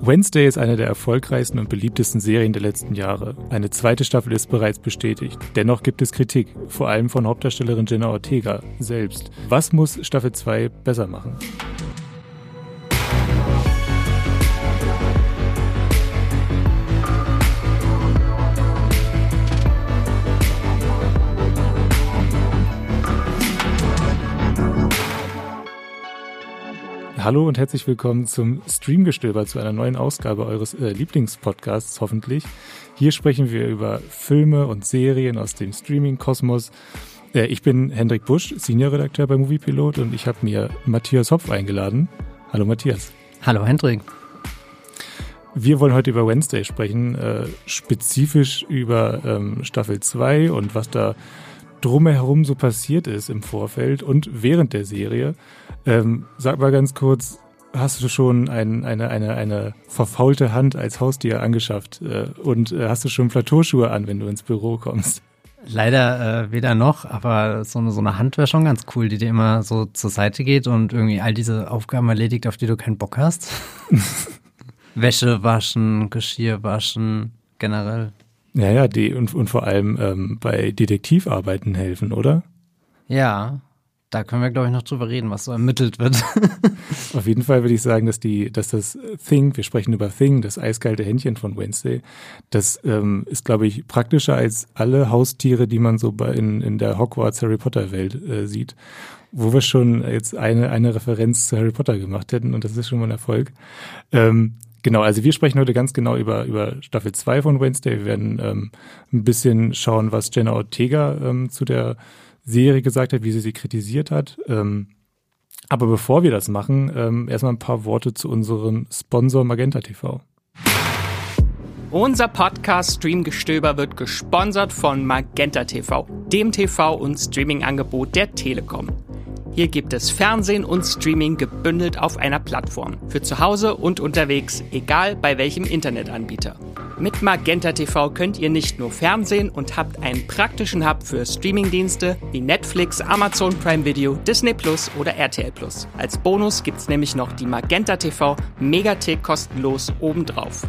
Wednesday ist eine der erfolgreichsten und beliebtesten Serien der letzten Jahre. Eine zweite Staffel ist bereits bestätigt. Dennoch gibt es Kritik, vor allem von Hauptdarstellerin Jenna Ortega selbst. Was muss Staffel 2 besser machen? Hallo und herzlich willkommen zum Streamgestöber zu einer neuen Ausgabe eures äh, Lieblingspodcasts hoffentlich. Hier sprechen wir über Filme und Serien aus dem Streaming-Kosmos. Äh, ich bin Hendrik Busch, Senior-Redakteur bei Moviepilot und ich habe mir Matthias Hopf eingeladen. Hallo Matthias. Hallo Hendrik. Wir wollen heute über Wednesday sprechen, äh, spezifisch über ähm, Staffel 2 und was da drumherum so passiert ist im Vorfeld und während der Serie. Ähm, sag mal ganz kurz, hast du schon ein, eine, eine, eine verfaulte Hand als Haustier angeschafft äh, und äh, hast du schon Plateauschuhe an, wenn du ins Büro kommst? Leider äh, weder noch, aber so eine, so eine Hand wäre schon ganz cool, die dir immer so zur Seite geht und irgendwie all diese Aufgaben erledigt, auf die du keinen Bock hast. Wäsche waschen, Geschirr waschen, generell. Ja, ja, die und, und vor allem ähm, bei Detektivarbeiten helfen, oder? Ja, da können wir, glaube ich, noch drüber reden, was so ermittelt wird. Auf jeden Fall würde ich sagen, dass die, dass das Thing, wir sprechen über Thing, das eiskalte Händchen von Wednesday, das ähm, ist, glaube ich, praktischer als alle Haustiere, die man so bei in, in der Hogwarts Harry Potter Welt äh, sieht. Wo wir schon jetzt eine, eine Referenz zu Harry Potter gemacht hätten und das ist schon mal ein Erfolg. Ähm, Genau, also wir sprechen heute ganz genau über, über Staffel 2 von Wednesday. Wir werden ähm, ein bisschen schauen, was Jenna Ortega ähm, zu der Serie gesagt hat, wie sie sie kritisiert hat. Ähm, aber bevor wir das machen, ähm, erstmal ein paar Worte zu unserem Sponsor Magenta TV. Unser Podcast Streamgestöber wird gesponsert von Magenta TV, dem TV- und Streaming-Angebot der Telekom. Hier gibt es Fernsehen und Streaming gebündelt auf einer Plattform. Für zu Hause und unterwegs, egal bei welchem Internetanbieter. Mit Magenta TV könnt ihr nicht nur Fernsehen und habt einen praktischen Hub für Streamingdienste wie Netflix, Amazon Prime Video, Disney Plus oder RTL Plus. Als Bonus gibt's nämlich noch die Magenta TV Megathek kostenlos obendrauf.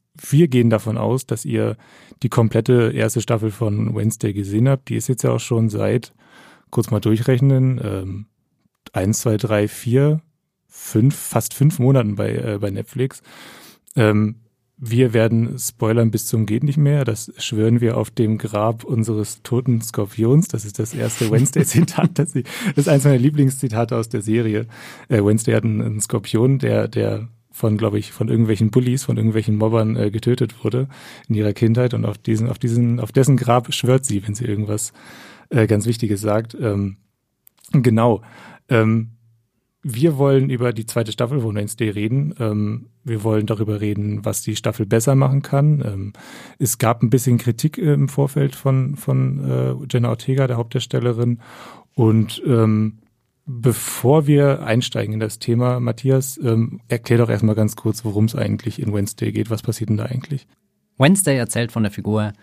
wir gehen davon aus, dass ihr die komplette erste Staffel von Wednesday gesehen habt. Die ist jetzt ja auch schon seit, kurz mal durchrechnen, ähm, eins, zwei, drei, vier, fünf, fast fünf Monaten bei, äh, bei Netflix. Ähm, wir werden spoilern bis zum geht nicht mehr. Das schwören wir auf dem Grab unseres toten Skorpions. Das ist das erste Wednesday-Zitat. Das ist eins meiner Lieblingszitate aus der Serie. Äh, Wednesday hat einen, einen Skorpion, der, der von, glaube ich, von irgendwelchen Bullies, von irgendwelchen Mobbern äh, getötet wurde in ihrer Kindheit und auf diesen, auf diesen, auf dessen Grab schwört sie, wenn sie irgendwas äh, ganz Wichtiges sagt. Ähm, genau. Ähm, wir wollen über die zweite Staffel von Wednesday reden. Ähm, wir wollen darüber reden, was die Staffel besser machen kann. Ähm, es gab ein bisschen Kritik äh, im Vorfeld von, von äh, Jenna Ortega, der Hauptdarstellerin. Und ähm, Bevor wir einsteigen in das Thema, Matthias, ähm, erklär doch erstmal ganz kurz, worum es eigentlich in Wednesday geht. Was passiert denn da eigentlich? Wednesday erzählt von der Figur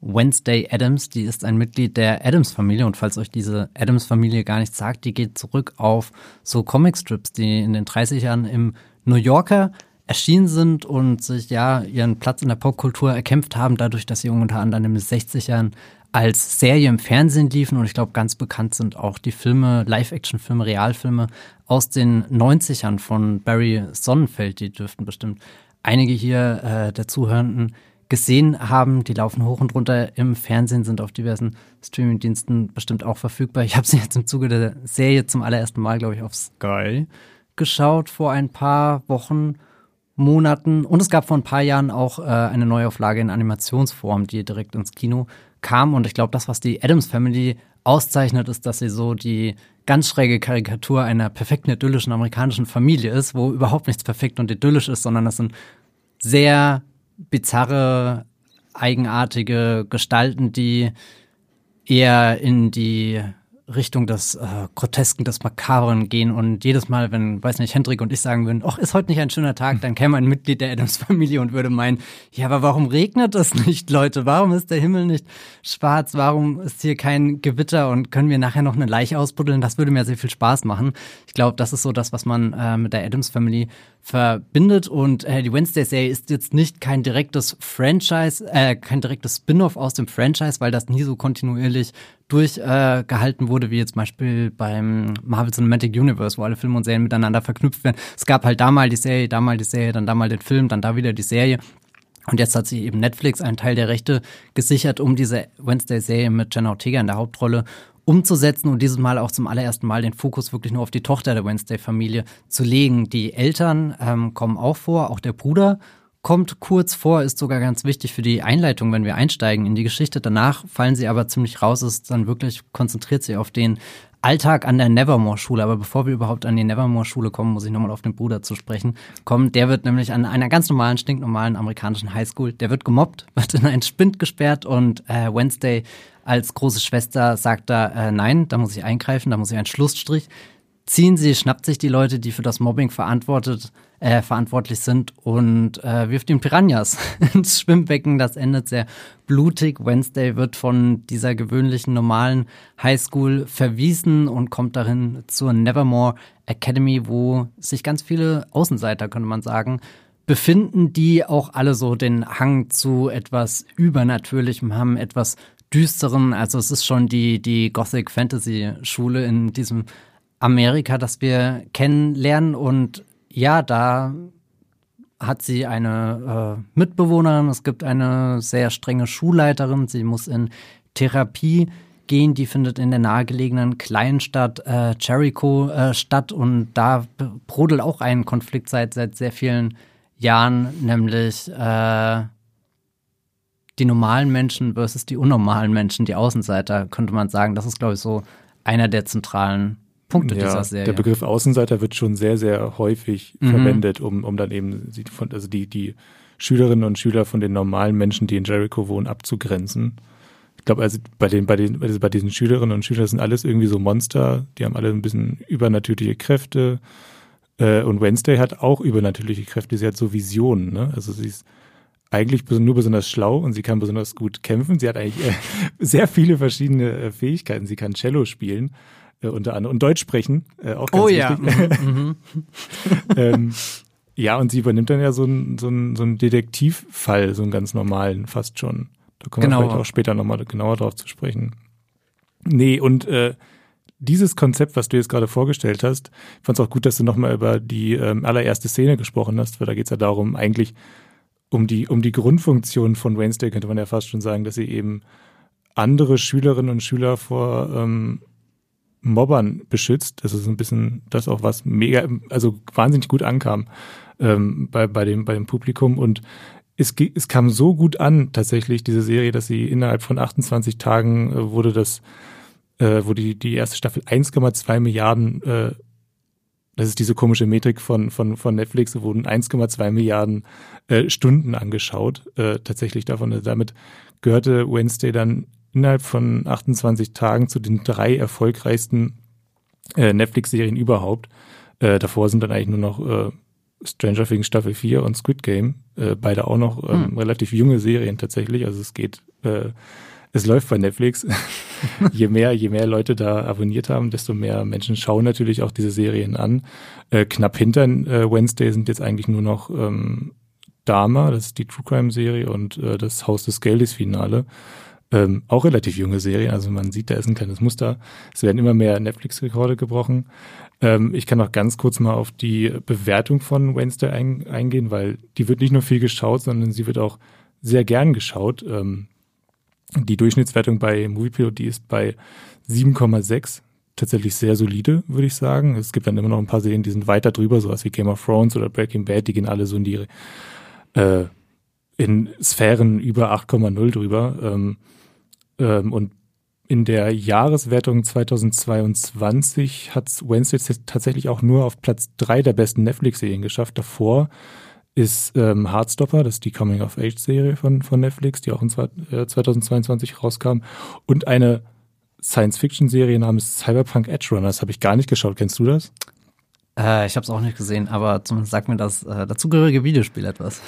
Wednesday Adams, die ist ein Mitglied der Adams-Familie und falls euch diese Adams-Familie gar nichts sagt, die geht zurück auf so Comicstrips, die in den 30 Jahren im New Yorker erschienen sind und sich ja ihren Platz in der Popkultur erkämpft haben, dadurch, dass sie unter anderem in den 60 Jahren als Serie im Fernsehen liefen und ich glaube, ganz bekannt sind auch die Filme, Live-Action-Filme, Realfilme aus den 90ern von Barry Sonnenfeld. Die dürften bestimmt einige hier äh, der Zuhörenden gesehen haben. Die laufen hoch und runter im Fernsehen, sind auf diversen Streaming-Diensten bestimmt auch verfügbar. Ich habe sie jetzt im Zuge der Serie zum allerersten Mal, glaube ich, auf Sky geschaut vor ein paar Wochen. Monaten und es gab vor ein paar Jahren auch äh, eine Neuauflage in Animationsform, die direkt ins Kino kam. Und ich glaube, das, was die Adams Family auszeichnet, ist, dass sie so die ganz schräge Karikatur einer perfekten idyllischen amerikanischen Familie ist, wo überhaupt nichts perfekt und idyllisch ist, sondern das sind sehr bizarre, eigenartige Gestalten, die eher in die Richtung des äh, Grotesken, des Makabren gehen und jedes Mal, wenn, weiß nicht, Hendrik und ich sagen würden, ach, ist heute nicht ein schöner Tag, dann käme ein Mitglied der Adams-Familie und würde meinen, ja, aber warum regnet es nicht, Leute? Warum ist der Himmel nicht schwarz? Warum ist hier kein Gewitter und können wir nachher noch eine Leiche ausbuddeln? Das würde mir sehr viel Spaß machen. Ich glaube, das ist so das, was man äh, mit der Adams-Familie verbindet und äh, die Wednesday-Serie ist jetzt nicht kein direktes Franchise, äh, kein direktes Spin-off aus dem Franchise, weil das nie so kontinuierlich durchgehalten äh, wurde, wie jetzt zum Beispiel beim Marvel Cinematic Universe, wo alle Filme und Serien miteinander verknüpft werden. Es gab halt da mal die Serie, da mal die Serie, dann da mal den Film, dann da wieder die Serie. Und jetzt hat sich eben Netflix einen Teil der Rechte gesichert, um diese Wednesday-Serie mit Jenna Ortega in der Hauptrolle umzusetzen und dieses Mal auch zum allerersten Mal den Fokus wirklich nur auf die Tochter der Wednesday-Familie zu legen. Die Eltern ähm, kommen auch vor, auch der Bruder kommt kurz vor, ist sogar ganz wichtig für die Einleitung, wenn wir einsteigen in die Geschichte. Danach fallen sie aber ziemlich raus, ist dann wirklich konzentriert sich auf den Alltag an der Nevermore-Schule. Aber bevor wir überhaupt an die Nevermore-Schule kommen, muss ich nochmal auf den Bruder zu sprechen kommen. Der wird nämlich an einer ganz normalen, stinknormalen amerikanischen Highschool, der wird gemobbt, wird in einen Spind gesperrt und äh, Wednesday als große Schwester sagt da, äh, nein, da muss ich eingreifen, da muss ich einen Schlussstrich ziehen sie, schnappt sich die Leute, die für das Mobbing verantwortet, äh, verantwortlich sind und äh, wirft ihm Piranhas ins Schwimmbecken. Das endet sehr blutig. Wednesday wird von dieser gewöhnlichen normalen Highschool verwiesen und kommt darin zur Nevermore Academy, wo sich ganz viele Außenseiter, könnte man sagen, befinden, die auch alle so den Hang zu etwas Übernatürlichem haben, etwas düsteren. Also es ist schon die, die Gothic Fantasy Schule in diesem Amerika, das wir kennenlernen. Und ja, da hat sie eine äh, Mitbewohnerin. Es gibt eine sehr strenge Schulleiterin. Sie muss in Therapie gehen. Die findet in der nahegelegenen Kleinstadt äh, Jericho äh, statt. Und da brodelt auch ein Konflikt seit, seit sehr vielen Jahren, nämlich äh, die normalen Menschen versus die unnormalen Menschen, die Außenseiter, könnte man sagen. Das ist, glaube ich, so einer der zentralen Punkte ja, dieser Serie. Der Begriff Außenseiter wird schon sehr, sehr häufig mhm. verwendet, um, um dann eben also die, die Schülerinnen und Schüler von den normalen Menschen, die in Jericho wohnen, abzugrenzen. Ich glaube, also bei den, bei den, also bei diesen Schülerinnen und Schülern sind alles irgendwie so Monster, die haben alle ein bisschen übernatürliche Kräfte. Äh, und Wednesday hat auch übernatürliche Kräfte, sie hat so Visionen, ne? Also sie ist eigentlich nur besonders schlau und sie kann besonders gut kämpfen. Sie hat eigentlich äh, sehr viele verschiedene äh, Fähigkeiten. Sie kann Cello spielen äh, unter anderem und Deutsch sprechen, äh, auch ganz oh, wichtig. Ja. Mhm, mhm. ähm, ja, und sie übernimmt dann ja so einen so so ein Detektivfall, so einen ganz normalen, fast schon. Da kommen genau. wir vielleicht auch später nochmal genauer drauf zu sprechen. Nee, und äh, dieses Konzept, was du jetzt gerade vorgestellt hast, ich fand es auch gut, dass du nochmal über die ähm, allererste Szene gesprochen hast, weil da geht es ja darum, eigentlich um die, um die Grundfunktion von Wednesday, könnte man ja fast schon sagen, dass sie eben andere Schülerinnen und Schüler vor ähm, Mobbern beschützt. Das ist ein bisschen das auch, was mega, also wahnsinnig gut ankam ähm, bei, bei, dem, bei dem Publikum. Und es, es kam so gut an, tatsächlich, diese Serie, dass sie innerhalb von 28 Tagen äh, wurde das, äh, wurde die, die erste Staffel 1,2 Milliarden, äh, das ist diese komische Metrik von, von, von Netflix, wurden 1,2 Milliarden äh, Stunden angeschaut, äh, tatsächlich davon. Also damit gehörte Wednesday dann innerhalb von 28 Tagen zu den drei erfolgreichsten äh, Netflix-Serien überhaupt. Äh, davor sind dann eigentlich nur noch äh, Stranger Things Staffel 4 und Squid Game, äh, beide auch noch ähm, hm. relativ junge Serien tatsächlich. Also es geht, äh, es läuft bei Netflix. je mehr, je mehr Leute da abonniert haben, desto mehr Menschen schauen natürlich auch diese Serien an. Äh, knapp hinter Wednesday sind jetzt eigentlich nur noch ähm, Dama, das ist die True Crime Serie und das Haus des Geldes Finale. Ähm, auch relativ junge Serien, also man sieht, da ist ein kleines Muster. Es werden immer mehr Netflix-Rekorde gebrochen. Ähm, ich kann noch ganz kurz mal auf die Bewertung von Wednesday ein, eingehen, weil die wird nicht nur viel geschaut, sondern sie wird auch sehr gern geschaut. Ähm, die Durchschnittswertung bei Moviepilot, die ist bei 7,6. Tatsächlich sehr solide, würde ich sagen. Es gibt dann immer noch ein paar Serien, die sind weiter drüber, sowas wie Game of Thrones oder Breaking Bad, die gehen alle so in die äh, in Sphären über 8,0 drüber. Ähm, ähm, und in der Jahreswertung 2022 hat Wednesday tatsächlich auch nur auf Platz drei der besten Netflix-Serien geschafft. Davor ist ähm, Heartstopper, das ist die Coming-of-Age-Serie von, von Netflix, die auch in zwei, äh, 2022 rauskam. Und eine Science-Fiction-Serie namens Cyberpunk Edge Runners habe ich gar nicht geschaut. Kennst du das? Äh, ich habe es auch nicht gesehen, aber zumindest sagt mir das äh, dazugehörige Videospiel etwas.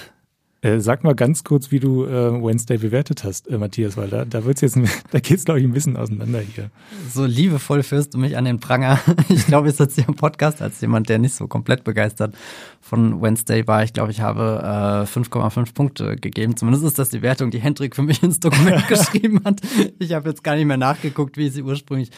Äh, sag mal ganz kurz, wie du äh, Wednesday bewertet hast, äh, Matthias, weil da, da wird's jetzt, da geht's glaube ich ein bisschen auseinander hier. So liebevoll führst du mich an den Pranger. Ich glaube, ich sitze hier im Podcast als jemand, der nicht so komplett begeistert von Wednesday war. Ich glaube, ich habe äh, 5,5 Punkte gegeben. Zumindest ist das die Wertung, die Hendrik für mich ins Dokument geschrieben hat. Ich habe jetzt gar nicht mehr nachgeguckt, wie sie ursprünglich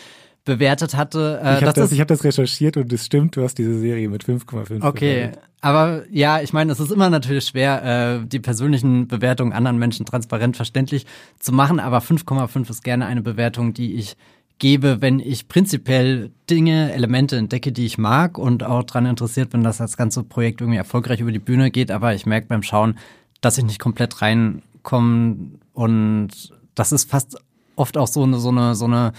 bewertet hatte. Äh, ich habe das, ich hab das recherchiert und es stimmt, du hast diese Serie mit 5,5 Okay, bewertet. aber ja, ich meine, es ist immer natürlich schwer, äh, die persönlichen Bewertungen anderen Menschen transparent verständlich zu machen, aber 5,5 ist gerne eine Bewertung, die ich gebe, wenn ich prinzipiell Dinge, Elemente entdecke, die ich mag und auch daran interessiert bin, dass das ganze Projekt irgendwie erfolgreich über die Bühne geht, aber ich merke beim Schauen, dass ich nicht komplett reinkomme und das ist fast oft auch so eine, so eine, so eine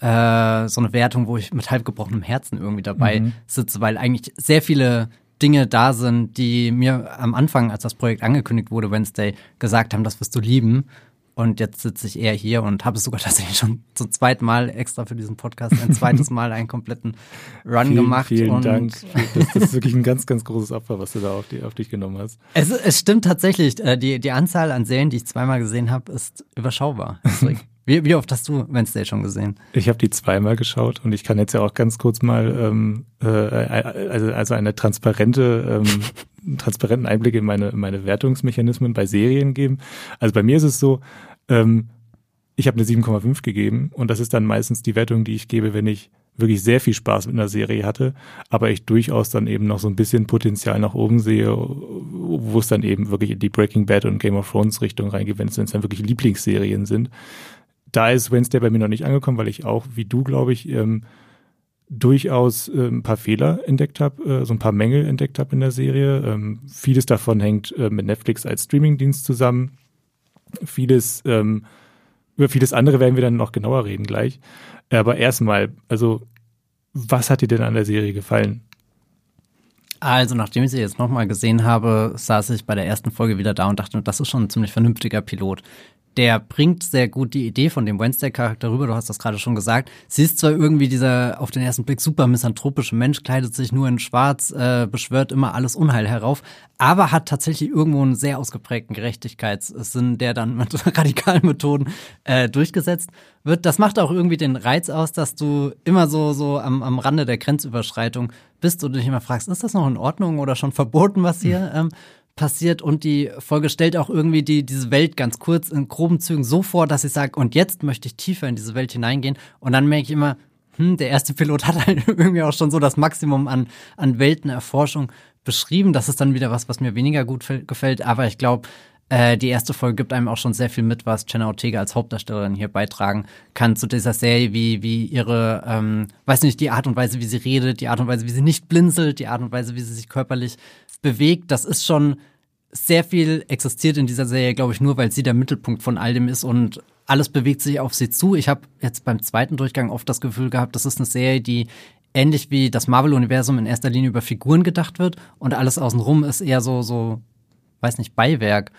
äh, so eine Wertung, wo ich mit halb gebrochenem Herzen irgendwie dabei mhm. sitze, weil eigentlich sehr viele Dinge da sind, die mir am Anfang, als das Projekt angekündigt wurde, Wednesday, gesagt haben, das wirst du lieben. Und jetzt sitze ich eher hier und habe es sogar tatsächlich schon zum zweiten Mal extra für diesen Podcast ein zweites Mal einen kompletten Run vielen, gemacht. Vielen und Dank. Das, das, ist wirklich ein ganz, ganz großes Opfer, was du da auf, die, auf dich genommen hast. Es, es stimmt tatsächlich. Äh, die, die Anzahl an Serien, die ich zweimal gesehen habe, ist überschaubar. Wie, wie oft hast du Wednesday schon gesehen? Ich habe die zweimal geschaut und ich kann jetzt ja auch ganz kurz mal ähm, äh, also, also eine transparente, ähm, transparenten Einblick in meine, meine Wertungsmechanismen bei Serien geben. Also bei mir ist es so, ähm, ich habe eine 7,5 gegeben und das ist dann meistens die Wertung, die ich gebe, wenn ich wirklich sehr viel Spaß mit einer Serie hatte, aber ich durchaus dann eben noch so ein bisschen Potenzial nach oben sehe, wo es dann eben wirklich in die Breaking Bad und Game of Thrones Richtung reingeht, wenn es dann wirklich Lieblingsserien sind da ist Wednesday bei mir noch nicht angekommen, weil ich auch, wie du, glaube ich, ähm, durchaus äh, ein paar Fehler entdeckt habe, äh, so ein paar Mängel entdeckt habe in der Serie. Ähm, vieles davon hängt äh, mit Netflix als Streamingdienst zusammen. Vieles, ähm, über vieles andere werden wir dann noch genauer reden gleich. Aber erstmal, also, was hat dir denn an der Serie gefallen? Also, nachdem ich sie jetzt nochmal gesehen habe, saß ich bei der ersten Folge wieder da und dachte, das ist schon ein ziemlich vernünftiger Pilot der bringt sehr gut die Idee von dem Wednesday-Charakter rüber, du hast das gerade schon gesagt. Sie ist zwar irgendwie dieser auf den ersten Blick super misanthropische Mensch, kleidet sich nur in schwarz, äh, beschwört immer alles Unheil herauf, aber hat tatsächlich irgendwo einen sehr ausgeprägten Gerechtigkeitssinn, der dann mit radikalen Methoden äh, durchgesetzt wird. Das macht auch irgendwie den Reiz aus, dass du immer so, so am, am Rande der Grenzüberschreitung bist und dich immer fragst, ist das noch in Ordnung oder schon verboten, was hier ähm, passiert und die Folge stellt auch irgendwie die, diese Welt ganz kurz in groben Zügen so vor, dass ich sage, und jetzt möchte ich tiefer in diese Welt hineingehen. Und dann merke ich immer, hm, der erste Pilot hat halt irgendwie auch schon so das Maximum an, an Weltenerforschung beschrieben. Das ist dann wieder was, was mir weniger gut gefällt. Aber ich glaube, äh, die erste Folge gibt einem auch schon sehr viel mit, was Jenna Ortega als Hauptdarstellerin hier beitragen kann zu dieser Serie, wie, wie ihre, ähm, weiß nicht, die Art und Weise, wie sie redet, die Art und Weise, wie sie nicht blinzelt, die Art und Weise, wie sie sich körperlich bewegt. Das ist schon sehr viel existiert in dieser Serie, glaube ich, nur weil sie der Mittelpunkt von all dem ist und alles bewegt sich auf sie zu. Ich habe jetzt beim zweiten Durchgang oft das Gefühl gehabt, das ist eine Serie, die ähnlich wie das Marvel-Universum in erster Linie über Figuren gedacht wird und alles außenrum ist eher so, so, weiß nicht, Beiwerk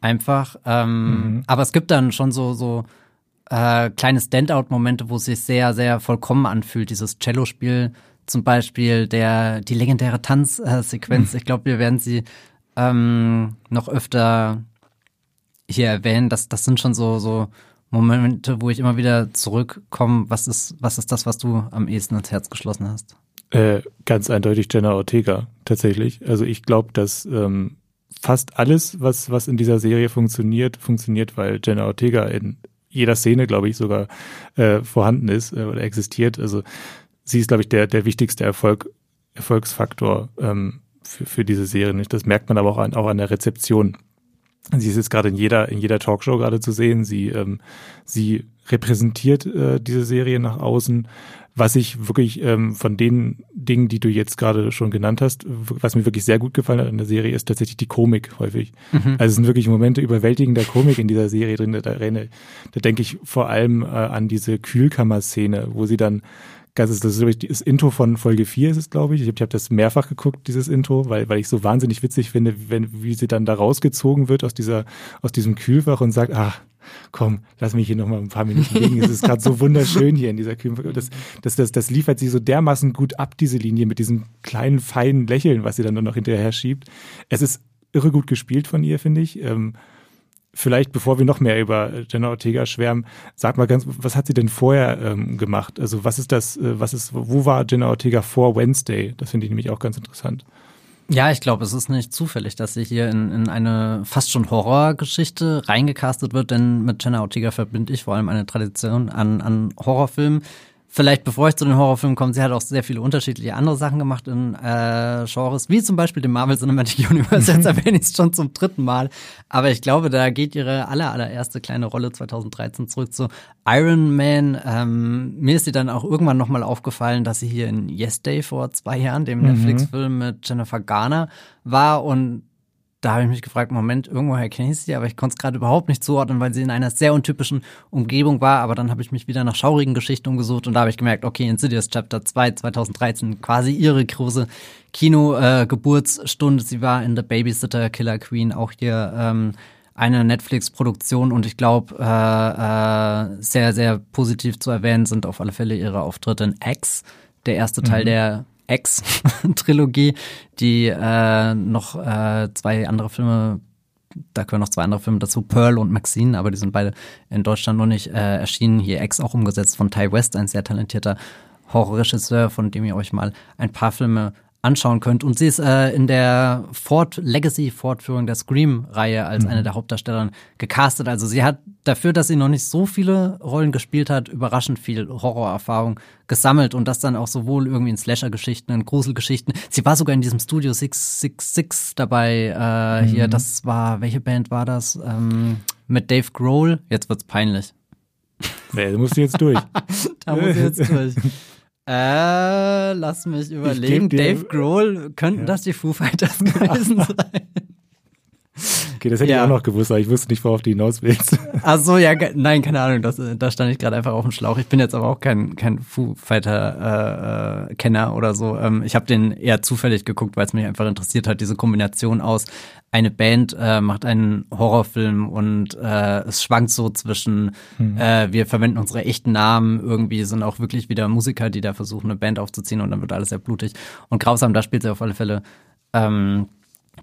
einfach. Ähm, mhm. Aber es gibt dann schon so, so äh, kleine Standout-Momente, wo es sich sehr, sehr vollkommen anfühlt. Dieses Cello-Spiel zum Beispiel, der, die legendäre Tanzsequenz. Mhm. Ich glaube, wir werden sie ähm, noch öfter hier erwähnen. Das, das sind schon so, so Momente, wo ich immer wieder zurückkomme. Was ist, was ist das, was du am ehesten ins Herz geschlossen hast? Äh, ganz eindeutig Jenna Ortega, tatsächlich. Also ich glaube, dass ähm, fast alles, was, was in dieser Serie funktioniert, funktioniert, weil Jenna Ortega in jeder Szene, glaube ich, sogar äh, vorhanden ist äh, oder existiert. Also sie ist, glaube ich, der, der wichtigste Erfolg, Erfolgsfaktor ähm, für, für diese Serie. Nicht? Das merkt man aber auch an, auch an der Rezeption. Sie ist jetzt gerade in jeder, in jeder Talkshow gerade zu sehen. Sie, ähm, sie repräsentiert äh, diese Serie nach außen. Was ich wirklich ähm, von den Dingen, die du jetzt gerade schon genannt hast, was mir wirklich sehr gut gefallen hat in der Serie, ist tatsächlich die Komik häufig. Mhm. Also es sind wirklich Momente überwältigender Komik in dieser Serie drin. Da, da, da denke ich vor allem äh, an diese Kühlkammer-Szene, wo sie dann das ist, das ist das Intro von Folge 4 ist es, glaube ich. Ich habe hab das mehrfach geguckt, dieses Intro, weil, weil ich so wahnsinnig witzig finde, wenn, wie sie dann da rausgezogen wird aus dieser, aus diesem Kühlfach und sagt, ach, komm, lass mich hier noch mal ein paar Minuten liegen. Es ist gerade so wunderschön hier in dieser Kühlfach. Das, das, das, das liefert sie so dermaßen gut ab, diese Linie, mit diesem kleinen, feinen Lächeln, was sie dann noch hinterher schiebt. Es ist irre gut gespielt von ihr, finde ich. Ähm, vielleicht, bevor wir noch mehr über Jenna Ortega schwärmen, sag mal ganz, was hat sie denn vorher ähm, gemacht? Also was ist das, äh, was ist, wo war Jenna Ortega vor Wednesday? Das finde ich nämlich auch ganz interessant. Ja, ich glaube, es ist nicht zufällig, dass sie hier in, in eine fast schon Horrorgeschichte reingecastet wird, denn mit Jenna Ortega verbinde ich vor allem eine Tradition an, an Horrorfilmen, Vielleicht bevor ich zu den Horrorfilmen komme, sie hat auch sehr viele unterschiedliche andere Sachen gemacht in äh, Genres, wie zum Beispiel dem Marvel Cinematic Universe. Jetzt erwähne ich es schon zum dritten Mal. Aber ich glaube, da geht ihre aller, allererste kleine Rolle 2013 zurück zu Iron Man. Ähm, mir ist sie dann auch irgendwann nochmal aufgefallen, dass sie hier in Yes Day vor zwei Jahren, dem mhm. Netflix-Film mit Jennifer Garner, war und da habe ich mich gefragt, Moment, irgendwoher kenne ich sie, aber ich konnte es gerade überhaupt nicht zuordnen, weil sie in einer sehr untypischen Umgebung war. Aber dann habe ich mich wieder nach schaurigen Geschichten umgesucht und da habe ich gemerkt, okay, Insidious Chapter 2 2013, quasi ihre große Kino-Geburtsstunde. Äh, sie war in The Babysitter Killer Queen, auch hier ähm, eine Netflix-Produktion und ich glaube, äh, äh, sehr, sehr positiv zu erwähnen sind auf alle Fälle ihre Auftritte in X, der erste Teil mhm. der X-Trilogie, die äh, noch äh, zwei andere Filme, da gehören noch zwei andere Filme dazu, Pearl und Maxine, aber die sind beide in Deutschland noch nicht äh, erschienen. Hier X auch umgesetzt von Ty West, ein sehr talentierter Horrorregisseur, von dem ihr euch mal ein paar Filme anschauen könnt. Und sie ist äh, in der Fort Legacy-Fortführung der Scream-Reihe als mhm. eine der Hauptdarstellerinnen gecastet. Also sie hat dafür, dass sie noch nicht so viele Rollen gespielt hat, überraschend viel Horrorerfahrung gesammelt und das dann auch sowohl irgendwie in Slasher-Geschichten, in Gruselgeschichten. Sie war sogar in diesem Studio 666 dabei. Äh, mhm. Hier, das war, welche Band war das? Ähm, mit Dave Grohl. Jetzt wird's peinlich. Nee, da musst du jetzt durch. da muss ich jetzt durch. Äh, lass mich überlegen. Dave Grohl, könnten ja. das die Foo Fighters gewesen sein? Okay, das hätte ja. ich auch noch gewusst, aber ich wusste nicht, worauf du hinaus willst. Ach so, ja, nein, keine Ahnung, das, da stand ich gerade einfach auf dem Schlauch. Ich bin jetzt aber auch kein, kein Foo Fighter-Kenner äh, oder so. Ähm, ich habe den eher zufällig geguckt, weil es mich einfach interessiert hat, diese Kombination aus eine Band äh, macht einen Horrorfilm und äh, es schwankt so zwischen, hm. äh, wir verwenden unsere echten Namen, irgendwie sind auch wirklich wieder Musiker, die da versuchen, eine Band aufzuziehen und dann wird alles sehr blutig und grausam. Da spielt sie auf alle Fälle ähm,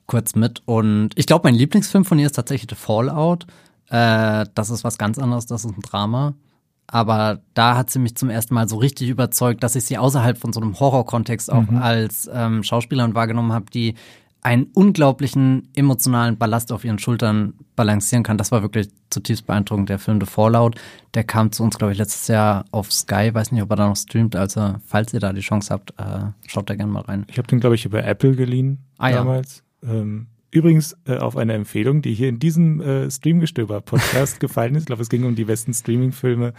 kurz mit. Und ich glaube, mein Lieblingsfilm von ihr ist tatsächlich The Fallout. Äh, das ist was ganz anderes, das ist ein Drama. Aber da hat sie mich zum ersten Mal so richtig überzeugt, dass ich sie außerhalb von so einem Horrorkontext auch mhm. als ähm, Schauspielerin wahrgenommen habe, die einen unglaublichen emotionalen Ballast auf ihren Schultern balancieren kann. Das war wirklich zutiefst beeindruckend. Der Film The Fallout, der kam zu uns, glaube ich, letztes Jahr auf Sky. Weiß nicht, ob er da noch streamt. Also, falls ihr da die Chance habt, äh, schaut da gerne mal rein. Ich habe den, glaube ich, über Apple geliehen ah, damals. Ja. Ähm, übrigens äh, auf eine Empfehlung, die hier in diesem äh, Streamgestöber-Podcast gefallen ist. Ich glaube, es ging um die besten Streaming-Filme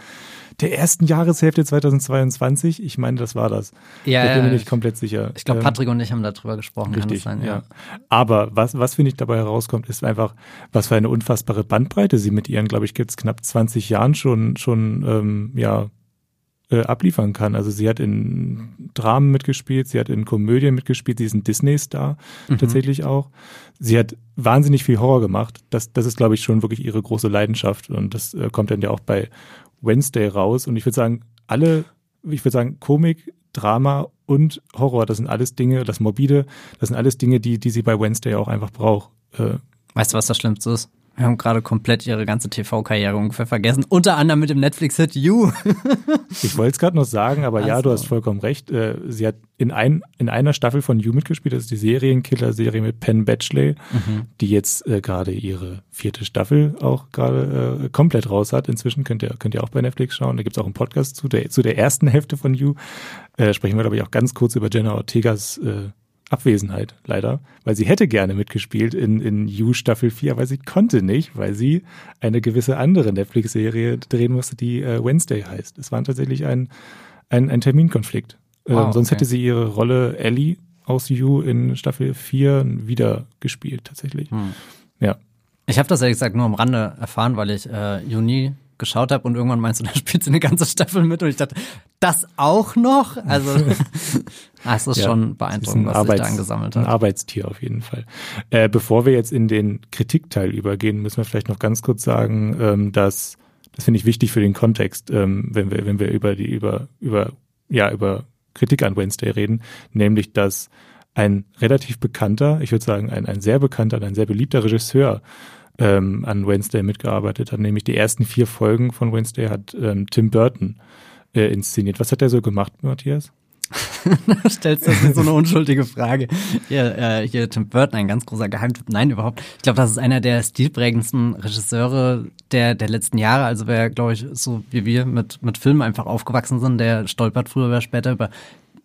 der ersten Jahreshälfte 2022. Ich meine, das war das. Ja, ich bin mir nicht komplett sicher. Ich glaube, ähm, Patrick und ich haben darüber gesprochen. Richtig, sein, ja. ja. Aber was, was finde ich dabei herauskommt, ist einfach, was für eine unfassbare Bandbreite sie mit ihren, glaube ich, jetzt knapp 20 Jahren schon, schon ähm, ja, äh, abliefern kann. Also sie hat in Dramen mitgespielt, sie hat in Komödien mitgespielt, sie ist ein Disney-Star mhm. tatsächlich auch. Sie hat wahnsinnig viel Horror gemacht. Das, das ist, glaube ich, schon wirklich ihre große Leidenschaft und das äh, kommt dann ja auch bei Wednesday raus. Und ich würde sagen, alle, ich würde sagen, Komik, Drama und Horror, das sind alles Dinge, das Morbide, das sind alles Dinge, die, die sie bei Wednesday auch einfach braucht. Äh, weißt du, was das Schlimmste ist? Wir haben gerade komplett ihre ganze TV-Karriere ungefähr vergessen. Unter anderem mit dem Netflix-Hit You. ich wollte es gerade noch sagen, aber also. ja, du hast vollkommen recht. Äh, sie hat in, ein, in einer Staffel von You mitgespielt. Das ist die Serienkiller-Serie mit Penn Batchley, mhm. die jetzt äh, gerade ihre vierte Staffel auch gerade äh, komplett raus hat. Inzwischen könnt ihr, könnt ihr auch bei Netflix schauen. Da gibt es auch einen Podcast zu der, zu der ersten Hälfte von You. Äh, sprechen wir, glaube ich, auch ganz kurz über Jenna Ortegas äh, Abwesenheit, leider, weil sie hätte gerne mitgespielt in, in You Staffel 4, aber sie konnte nicht, weil sie eine gewisse andere Netflix-Serie drehen musste, die äh, Wednesday heißt. Es war tatsächlich ein, ein, ein Terminkonflikt. Ähm, wow, sonst hätte sie ihre Rolle Ellie aus You in Staffel 4 wieder gespielt, tatsächlich. Hm. Ja. Ich habe das ehrlich gesagt nur am Rande erfahren, weil ich äh, You nie geschaut habe und irgendwann meinst du, da spielt sie eine ganze Staffel mit und ich dachte, das auch noch? Also das ist ja, schon beeindruckend, was Arbeits, sich da angesammelt hat. Ein Arbeitstier auf jeden Fall. Äh, bevor wir jetzt in den Kritikteil übergehen, müssen wir vielleicht noch ganz kurz sagen, ähm, dass das finde ich wichtig für den Kontext, ähm, wenn wir wenn wir über die über über ja über Kritik an Wednesday reden, nämlich dass ein relativ bekannter, ich würde sagen ein, ein sehr bekannter, ein sehr beliebter Regisseur ähm, an Wednesday mitgearbeitet hat, nämlich die ersten vier Folgen von Wednesday hat ähm, Tim Burton äh, inszeniert. Was hat er so gemacht, Matthias? stellst du so eine unschuldige Frage. Hier, äh, hier Tim Burton, ein ganz großer Geheimtipp. Nein, überhaupt. Ich glaube, das ist einer der stilprägendsten Regisseure der, der letzten Jahre. Also wer, glaube ich, so wie wir mit, mit Filmen einfach aufgewachsen sind, der stolpert früher oder später über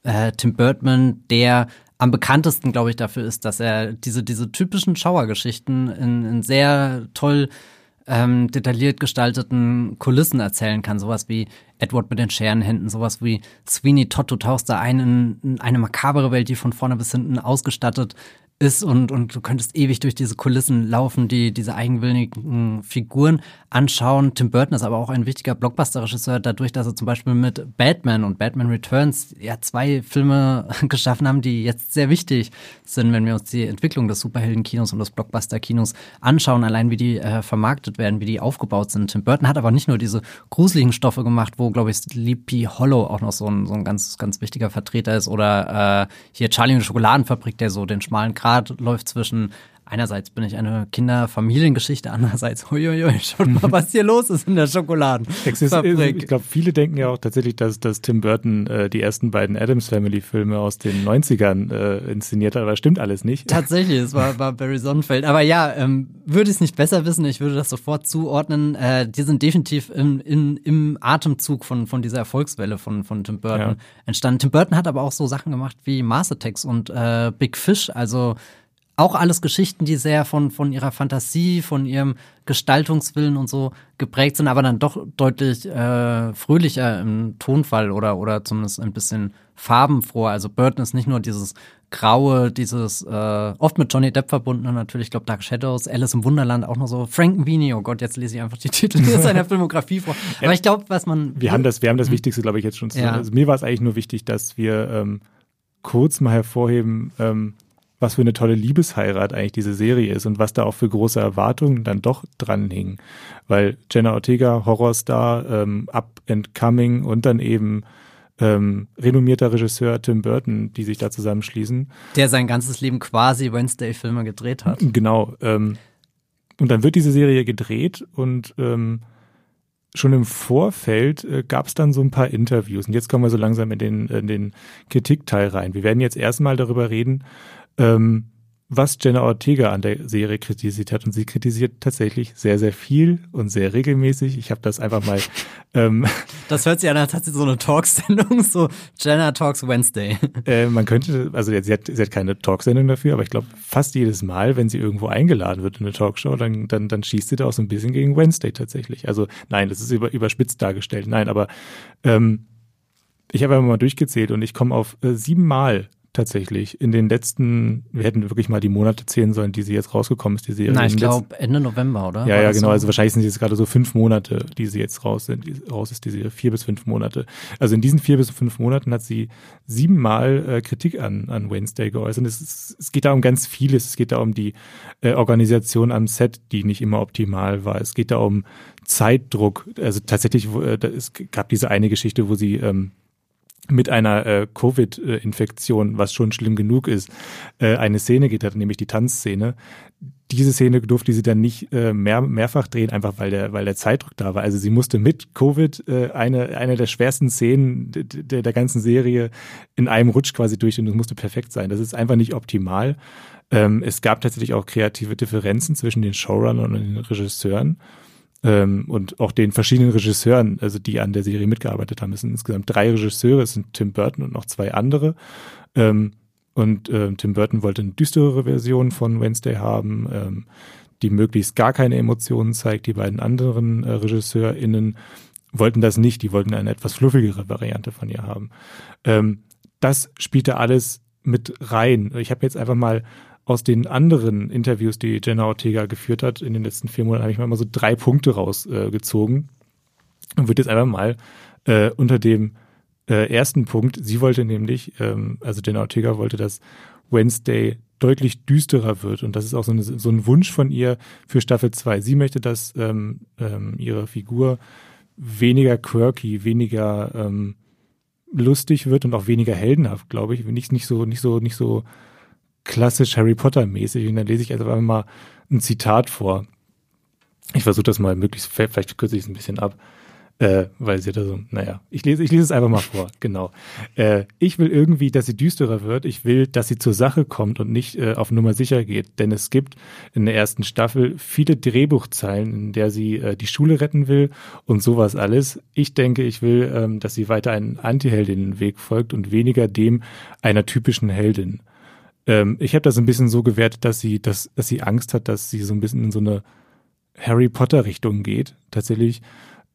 äh, Tim Burton, der am bekanntesten, glaube ich, dafür ist, dass er diese, diese typischen Schauergeschichten in, in sehr toll ähm, detailliert gestalteten Kulissen erzählen kann. Sowas wie Edward mit den Scherenhänden, sowas wie Sweeney Todd, du tauchst da ein in, in eine makabere Welt, die von vorne bis hinten ausgestattet ist und, und du könntest ewig durch diese Kulissen laufen, die diese eigenwilligen Figuren anschauen. Tim Burton ist aber auch ein wichtiger Blockbuster-Regisseur, dadurch, dass er zum Beispiel mit Batman und Batman Returns ja zwei Filme geschaffen haben, die jetzt sehr wichtig sind, wenn wir uns die Entwicklung des Superhelden-Kinos und des Blockbuster-Kinos anschauen, allein wie die äh, vermarktet werden, wie die aufgebaut sind. Tim Burton hat aber nicht nur diese gruseligen Stoffe gemacht, wo, glaube ich, Sleepy Hollow auch noch so ein, so ein ganz, ganz wichtiger Vertreter ist oder äh, hier Charlie und die Schokoladenfabrik, der so den schmalen Grad läuft zwischen einerseits bin ich eine Kinderfamiliengeschichte, andererseits, huiuiui, schaut mal, was hier los ist in der Schokoladenfabrik. Ich glaube, viele denken ja auch tatsächlich, dass, dass Tim Burton äh, die ersten beiden Adams Family Filme aus den 90ern äh, inszeniert hat, aber stimmt alles nicht. Tatsächlich, es war, war Barry Sonnenfeld. Aber ja, ähm, würde ich es nicht besser wissen, ich würde das sofort zuordnen. Äh, die sind definitiv im, in, im Atemzug von, von dieser Erfolgswelle von, von Tim Burton ja. entstanden. Tim Burton hat aber auch so Sachen gemacht wie Mars Attacks und äh, Big Fish, also auch alles Geschichten, die sehr von, von ihrer Fantasie, von ihrem Gestaltungswillen und so geprägt sind, aber dann doch deutlich äh, fröhlicher im Tonfall oder, oder zumindest ein bisschen farbenfroher. Also Burton ist nicht nur dieses Graue, dieses äh, oft mit Johnny Depp verbundene natürlich, ich glaube Dark Shadows, Alice im Wunderland auch noch so, Frankenweenie, oh Gott, jetzt lese ich einfach die Titel seiner Filmografie vor. Aber ich glaube, was man... Wir haben das, wir haben das Wichtigste, glaube ich, jetzt schon zu ja. Also mir war es eigentlich nur wichtig, dass wir ähm, kurz mal hervorheben, ähm, was für eine tolle Liebesheirat eigentlich diese Serie ist und was da auch für große Erwartungen dann doch dran hingen. Weil Jenna Ortega, Horrorstar, ähm, Up and Coming und dann eben ähm, renommierter Regisseur Tim Burton, die sich da zusammenschließen. Der sein ganzes Leben quasi Wednesday-Filme gedreht hat. Genau. Ähm, und dann wird diese Serie gedreht und ähm, schon im Vorfeld äh, gab es dann so ein paar Interviews. Und jetzt kommen wir so langsam in den, in den Kritikteil rein. Wir werden jetzt erstmal darüber reden, ähm, was Jenna Ortega an der Serie kritisiert hat. Und sie kritisiert tatsächlich sehr, sehr viel und sehr regelmäßig. Ich habe das einfach mal. Ähm, das hört sich an, als hat sie so eine Talksendung, so Jenna Talks Wednesday. Äh, man könnte, also sie hat, sie hat keine Talksendung dafür, aber ich glaube, fast jedes Mal, wenn sie irgendwo eingeladen wird in eine Talkshow, dann, dann, dann schießt sie da auch so ein bisschen gegen Wednesday tatsächlich. Also nein, das ist über, überspitzt dargestellt. Nein, aber ähm, ich habe einmal mal durchgezählt und ich komme auf äh, siebenmal tatsächlich. In den letzten, wir hätten wirklich mal die Monate zählen sollen, die sie jetzt rausgekommen ist, die Serie. Nein, ich glaube Ende November, oder? Ja, ja, genau. So? Also wahrscheinlich sind es jetzt gerade so fünf Monate, die sie jetzt raus sind, die, raus ist die Serie. Vier bis fünf Monate. Also in diesen vier bis fünf Monaten hat sie siebenmal äh, Kritik an, an Wednesday geäußert. Es, ist, es geht da um ganz vieles. Es geht da um die äh, Organisation am Set, die nicht immer optimal war. Es geht da um Zeitdruck. Also tatsächlich, äh, es gab diese eine Geschichte, wo sie ähm, mit einer äh, Covid-Infektion, was schon schlimm genug ist, äh, eine Szene geht hat, nämlich die Tanzszene. Diese Szene durfte sie dann nicht äh, mehr, mehrfach drehen, einfach weil der, weil der Zeitdruck da war. Also sie musste mit Covid äh, eine, eine der schwersten Szenen der, der ganzen Serie in einem Rutsch quasi durch und es musste perfekt sein. Das ist einfach nicht optimal. Ähm, es gab tatsächlich auch kreative Differenzen zwischen den Showrunnern und den Regisseuren ähm, und auch den verschiedenen Regisseuren, also die an der Serie mitgearbeitet haben. Es sind insgesamt drei Regisseure, es sind Tim Burton und noch zwei andere. Ähm, und äh, Tim Burton wollte eine düsterere Version von Wednesday haben, ähm, die möglichst gar keine Emotionen zeigt. Die beiden anderen äh, RegisseurInnen wollten das nicht, die wollten eine etwas fluffigere Variante von ihr haben. Ähm, das spielte alles mit rein. Ich habe jetzt einfach mal aus den anderen Interviews, die Jenna Ortega geführt hat in den letzten vier Monaten, habe ich mal so drei Punkte rausgezogen. und würde jetzt einfach mal äh, unter dem äh, ersten Punkt, sie wollte nämlich, ähm, also den Ortega wollte, dass Wednesday deutlich düsterer wird. Und das ist auch so, eine, so ein Wunsch von ihr für Staffel 2. Sie möchte, dass ähm, ähm, ihre Figur weniger quirky, weniger ähm, lustig wird und auch weniger heldenhaft, glaube ich. Nicht, nicht so, nicht so, nicht so klassisch Harry Potter mäßig. Und dann lese ich also einfach mal ein Zitat vor. Ich versuche das mal möglichst, vielleicht kürze ich es ein bisschen ab äh, weil sie da so, naja, ich lese, ich lese es einfach mal vor, genau. Äh, ich will irgendwie, dass sie düsterer wird. Ich will, dass sie zur Sache kommt und nicht äh, auf Nummer sicher geht. Denn es gibt in der ersten Staffel viele Drehbuchzeilen, in der sie äh, die Schule retten will und sowas alles. Ich denke, ich will, ähm, dass sie weiter einen Anti-Heldinnenweg folgt und weniger dem einer typischen Heldin. Ähm, ich habe das ein bisschen so gewertet, dass sie, dass, dass sie Angst hat, dass sie so ein bisschen in so eine Harry Potter Richtung geht, tatsächlich.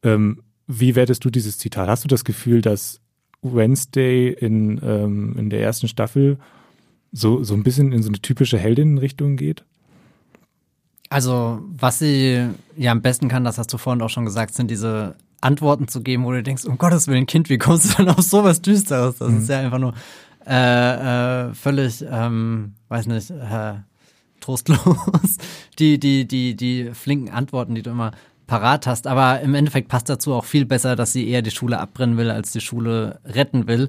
Ähm, wie wertest du dieses Zitat? Hast du das Gefühl, dass Wednesday in, ähm, in der ersten Staffel so, so ein bisschen in so eine typische Heldinnenrichtung geht? Also, was sie ja am besten kann, das hast du vorhin auch schon gesagt, sind diese Antworten zu geben, wo du denkst, um Gottes Willen, Kind, wie kommst du denn auf sowas Düsteres? Das mhm. ist ja einfach nur äh, äh, völlig, ähm, weiß nicht, äh, trostlos. Die, die, die, die flinken Antworten, die du immer parat hast. Aber im Endeffekt passt dazu auch viel besser, dass sie eher die Schule abbrennen will, als die Schule retten will.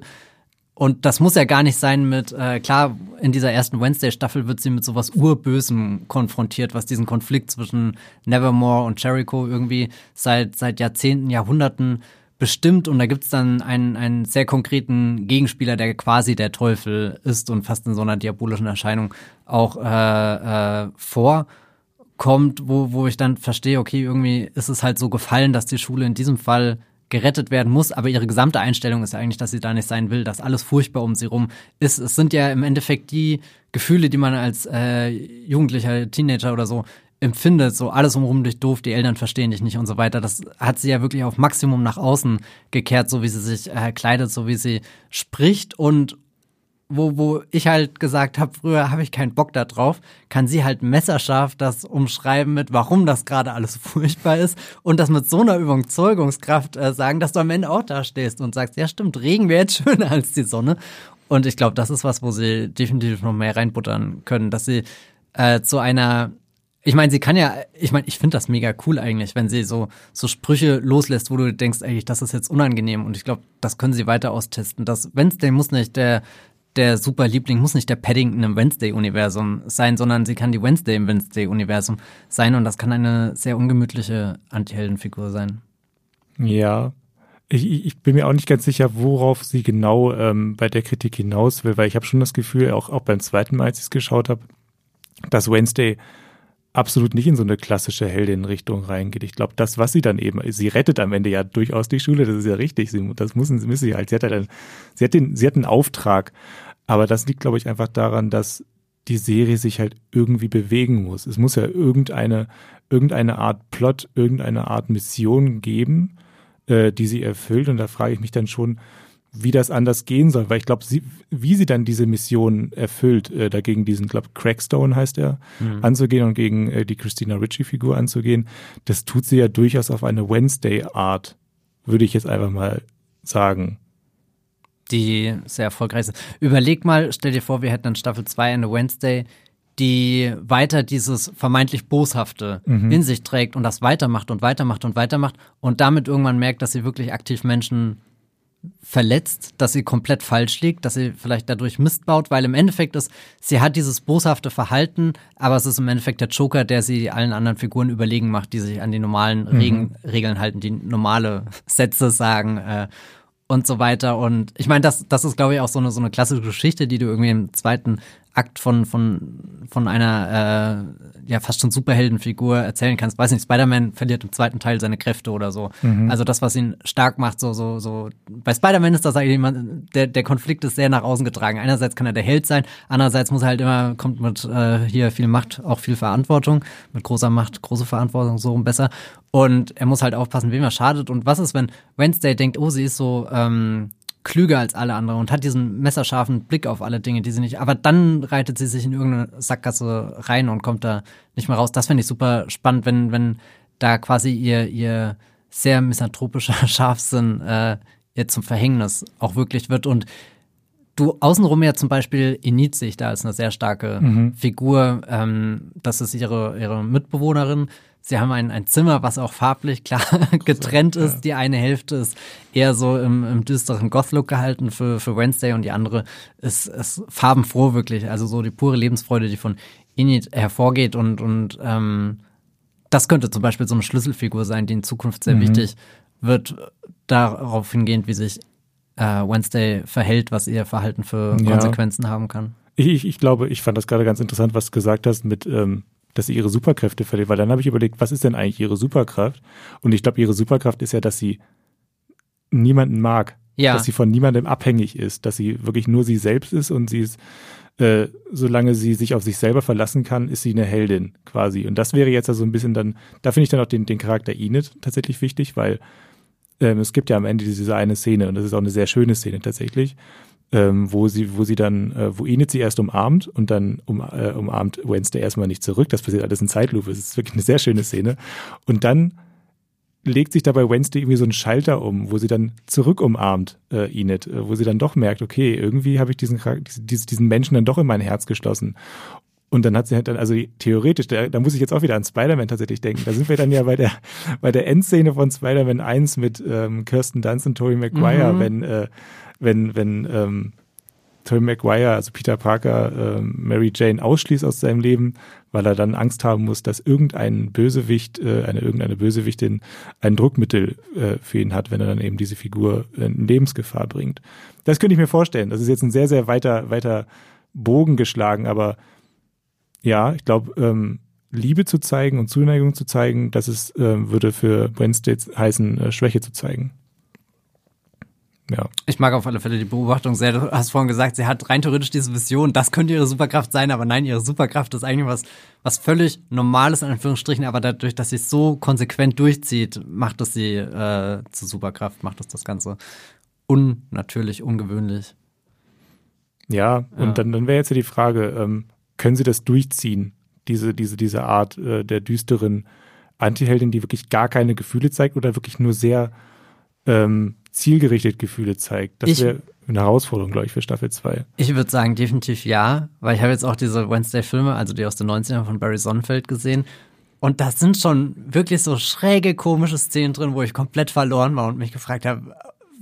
Und das muss ja gar nicht sein mit, äh, klar, in dieser ersten Wednesday-Staffel wird sie mit sowas Urbösem konfrontiert, was diesen Konflikt zwischen Nevermore und Jericho irgendwie seit, seit Jahrzehnten, Jahrhunderten bestimmt. Und da gibt's dann einen, einen sehr konkreten Gegenspieler, der quasi der Teufel ist und fast in so einer diabolischen Erscheinung auch äh, äh, vor kommt, wo, wo ich dann verstehe, okay, irgendwie ist es halt so gefallen, dass die Schule in diesem Fall gerettet werden muss, aber ihre gesamte Einstellung ist ja eigentlich, dass sie da nicht sein will, dass alles furchtbar um sie rum ist. Es sind ja im Endeffekt die Gefühle, die man als äh, Jugendlicher, Teenager oder so empfindet, so alles umrum dich doof, die Eltern verstehen dich nicht und so weiter. Das hat sie ja wirklich auf Maximum nach außen gekehrt, so wie sie sich äh, kleidet, so wie sie spricht und wo, wo ich halt gesagt habe, früher habe ich keinen Bock da drauf, kann sie halt messerscharf das umschreiben mit, warum das gerade alles furchtbar ist und das mit so einer Überzeugungskraft äh, sagen, dass du am Ende auch da stehst und sagst, ja stimmt, Regen wäre jetzt schöner als die Sonne. Und ich glaube, das ist was, wo sie definitiv noch mehr reinbuttern können, dass sie äh, zu einer ich meine, sie kann ja, ich meine, ich finde das mega cool eigentlich, wenn sie so, so Sprüche loslässt, wo du denkst, eigentlich, das ist jetzt unangenehm. Und ich glaube, das können sie weiter austesten. Das Wednesday muss nicht der der Superliebling muss nicht der Paddington im Wednesday-Universum sein, sondern sie kann die Wednesday im Wednesday-Universum sein und das kann eine sehr ungemütliche Antiheldenfigur sein. Ja, ich, ich, bin mir auch nicht ganz sicher, worauf sie genau ähm, bei der Kritik hinaus will, weil ich habe schon das Gefühl, auch, auch beim zweiten Mal, als ich es geschaut habe, dass Wednesday absolut nicht in so eine klassische Heldin-Richtung reingeht. Ich glaube, das, was sie dann eben, sie rettet am Ende ja durchaus die Schule, das ist ja richtig. Sie, das müssen, müssen sie halt. Sie hat halt einen, sie hat den, sie hat einen Auftrag. Aber das liegt, glaube ich, einfach daran, dass die Serie sich halt irgendwie bewegen muss. Es muss ja irgendeine, irgendeine Art Plot, irgendeine Art Mission geben, äh, die sie erfüllt. Und da frage ich mich dann schon, wie das anders gehen soll, weil ich glaube, wie sie dann diese Mission erfüllt, äh, dagegen diesen, glaube Crackstone heißt er, mhm. anzugehen und gegen äh, die Christina Ritchie-Figur anzugehen, das tut sie ja durchaus auf eine Wednesday-Art, würde ich jetzt einfach mal sagen. Die sehr erfolgreich ist. Überleg mal, stell dir vor, wir hätten in Staffel 2 eine Wednesday, die weiter dieses vermeintlich Boshafte mhm. in sich trägt und das weitermacht und weitermacht und weitermacht und damit irgendwann merkt, dass sie wirklich aktiv Menschen verletzt, dass sie komplett falsch liegt, dass sie vielleicht dadurch Mist baut, weil im Endeffekt ist, sie hat dieses boshafte Verhalten, aber es ist im Endeffekt der Joker, der sie allen anderen Figuren überlegen macht, die sich an die normalen mhm. Regeln halten, die normale Sätze sagen äh, und so weiter. Und ich meine, das, das ist, glaube ich, auch so eine, so eine klassische Geschichte, die du irgendwie im zweiten Akt von, von, von einer äh, ja fast schon Superheldenfigur erzählen kannst. Weiß nicht, Spider-Man verliert im zweiten Teil seine Kräfte oder so. Mhm. Also das, was ihn stark macht, so, so, so. Bei Spider-Man ist das eigentlich immer, der, der Konflikt ist sehr nach außen getragen. Einerseits kann er der Held sein, andererseits muss er halt immer, kommt mit äh, hier viel Macht, auch viel Verantwortung. Mit großer Macht, große Verantwortung, so rum besser. Und er muss halt aufpassen, wem er schadet. Und was ist, wenn Wednesday denkt, oh, sie ist so, ähm, klüger als alle anderen und hat diesen messerscharfen Blick auf alle Dinge, die sie nicht. Aber dann reitet sie sich in irgendeine Sackgasse rein und kommt da nicht mehr raus. Das fände ich super spannend, wenn, wenn da quasi ihr, ihr sehr misanthropischer Scharfsinn äh, ihr zum Verhängnis auch wirklich wird und du außenrum ja zum Beispiel Enid sehe ich da als eine sehr starke mhm. Figur. Ähm, das ist ihre, ihre Mitbewohnerin. Sie haben ein, ein Zimmer, was auch farblich klar getrennt ist. Die eine Hälfte ist eher so im, im düsteren Goth-Look gehalten für, für Wednesday und die andere ist, ist farbenfroh wirklich. Also so die pure Lebensfreude, die von Enid hervorgeht und, und ähm, das könnte zum Beispiel so eine Schlüsselfigur sein, die in Zukunft sehr mhm. wichtig wird, darauf hingehend, wie sich äh, Wednesday verhält, was ihr Verhalten für ja. Konsequenzen haben kann. Ich, ich, ich, glaube, ich fand das gerade ganz interessant, was du gesagt hast mit, ähm, dass sie ihre Superkräfte verliert, weil dann habe ich überlegt, was ist denn eigentlich ihre Superkraft? Und ich glaube, ihre Superkraft ist ja, dass sie niemanden mag, ja. dass sie von niemandem abhängig ist, dass sie wirklich nur sie selbst ist und sie ist, äh, solange sie sich auf sich selber verlassen kann, ist sie eine Heldin quasi. Und das wäre jetzt also ein bisschen dann, da finde ich dann auch den, den Charakter Enid tatsächlich wichtig, weil ähm, es gibt ja am Ende diese eine Szene und das ist auch eine sehr schöne Szene tatsächlich, ähm, wo sie, wo sie dann, äh, wo Enid sie erst umarmt und dann um, äh, umarmt Wednesday erstmal nicht zurück. Das passiert alles in Zeitlupe. Es ist wirklich eine sehr schöne Szene. Und dann legt sich dabei Wednesday irgendwie so einen Schalter um, wo sie dann zurück umarmt äh, Enid, äh, wo sie dann doch merkt, okay, irgendwie habe ich diesen, diesen, diesen Menschen dann doch in mein Herz geschlossen. Und dann hat sie halt dann, also theoretisch, da, da muss ich jetzt auch wieder an Spider-Man tatsächlich denken. Da sind wir dann ja bei der, bei der Endszene von Spider-Man 1 mit ähm, Kirsten Dunst und Tobey Maguire, mhm. wenn, äh, wenn, wenn ähm, Tobey Maguire, also Peter Parker, ähm, Mary Jane ausschließt aus seinem Leben, weil er dann Angst haben muss, dass irgendein Bösewicht, äh, eine irgendeine Bösewichtin ein Druckmittel äh, für ihn hat, wenn er dann eben diese Figur in Lebensgefahr bringt. Das könnte ich mir vorstellen. Das ist jetzt ein sehr, sehr weiter, weiter Bogen geschlagen, aber ja, ich glaube, ähm, Liebe zu zeigen und Zuneigung zu zeigen, das ist, äh, würde für Wednesday heißen, äh, Schwäche zu zeigen. Ja. Ich mag auf alle Fälle die Beobachtung sehr. Du hast vorhin gesagt, sie hat rein theoretisch diese Vision, das könnte ihre Superkraft sein, aber nein, ihre Superkraft ist eigentlich was, was völlig Normales, in Anführungsstrichen, aber dadurch, dass sie es so konsequent durchzieht, macht es sie äh, zur Superkraft, macht es das Ganze unnatürlich, ungewöhnlich. Ja, und ja. dann, dann wäre jetzt ja die Frage, ähm, können sie das durchziehen, diese, diese, diese Art äh, der düsteren Antiheldin, die wirklich gar keine Gefühle zeigt oder wirklich nur sehr ähm, zielgerichtet Gefühle zeigt. Das wäre eine Herausforderung, glaube ich, für Staffel 2. Ich würde sagen, definitiv ja, weil ich habe jetzt auch diese Wednesday-Filme, also die aus den 90ern von Barry Sonnenfeld gesehen. Und da sind schon wirklich so schräge, komische Szenen drin, wo ich komplett verloren war und mich gefragt habe,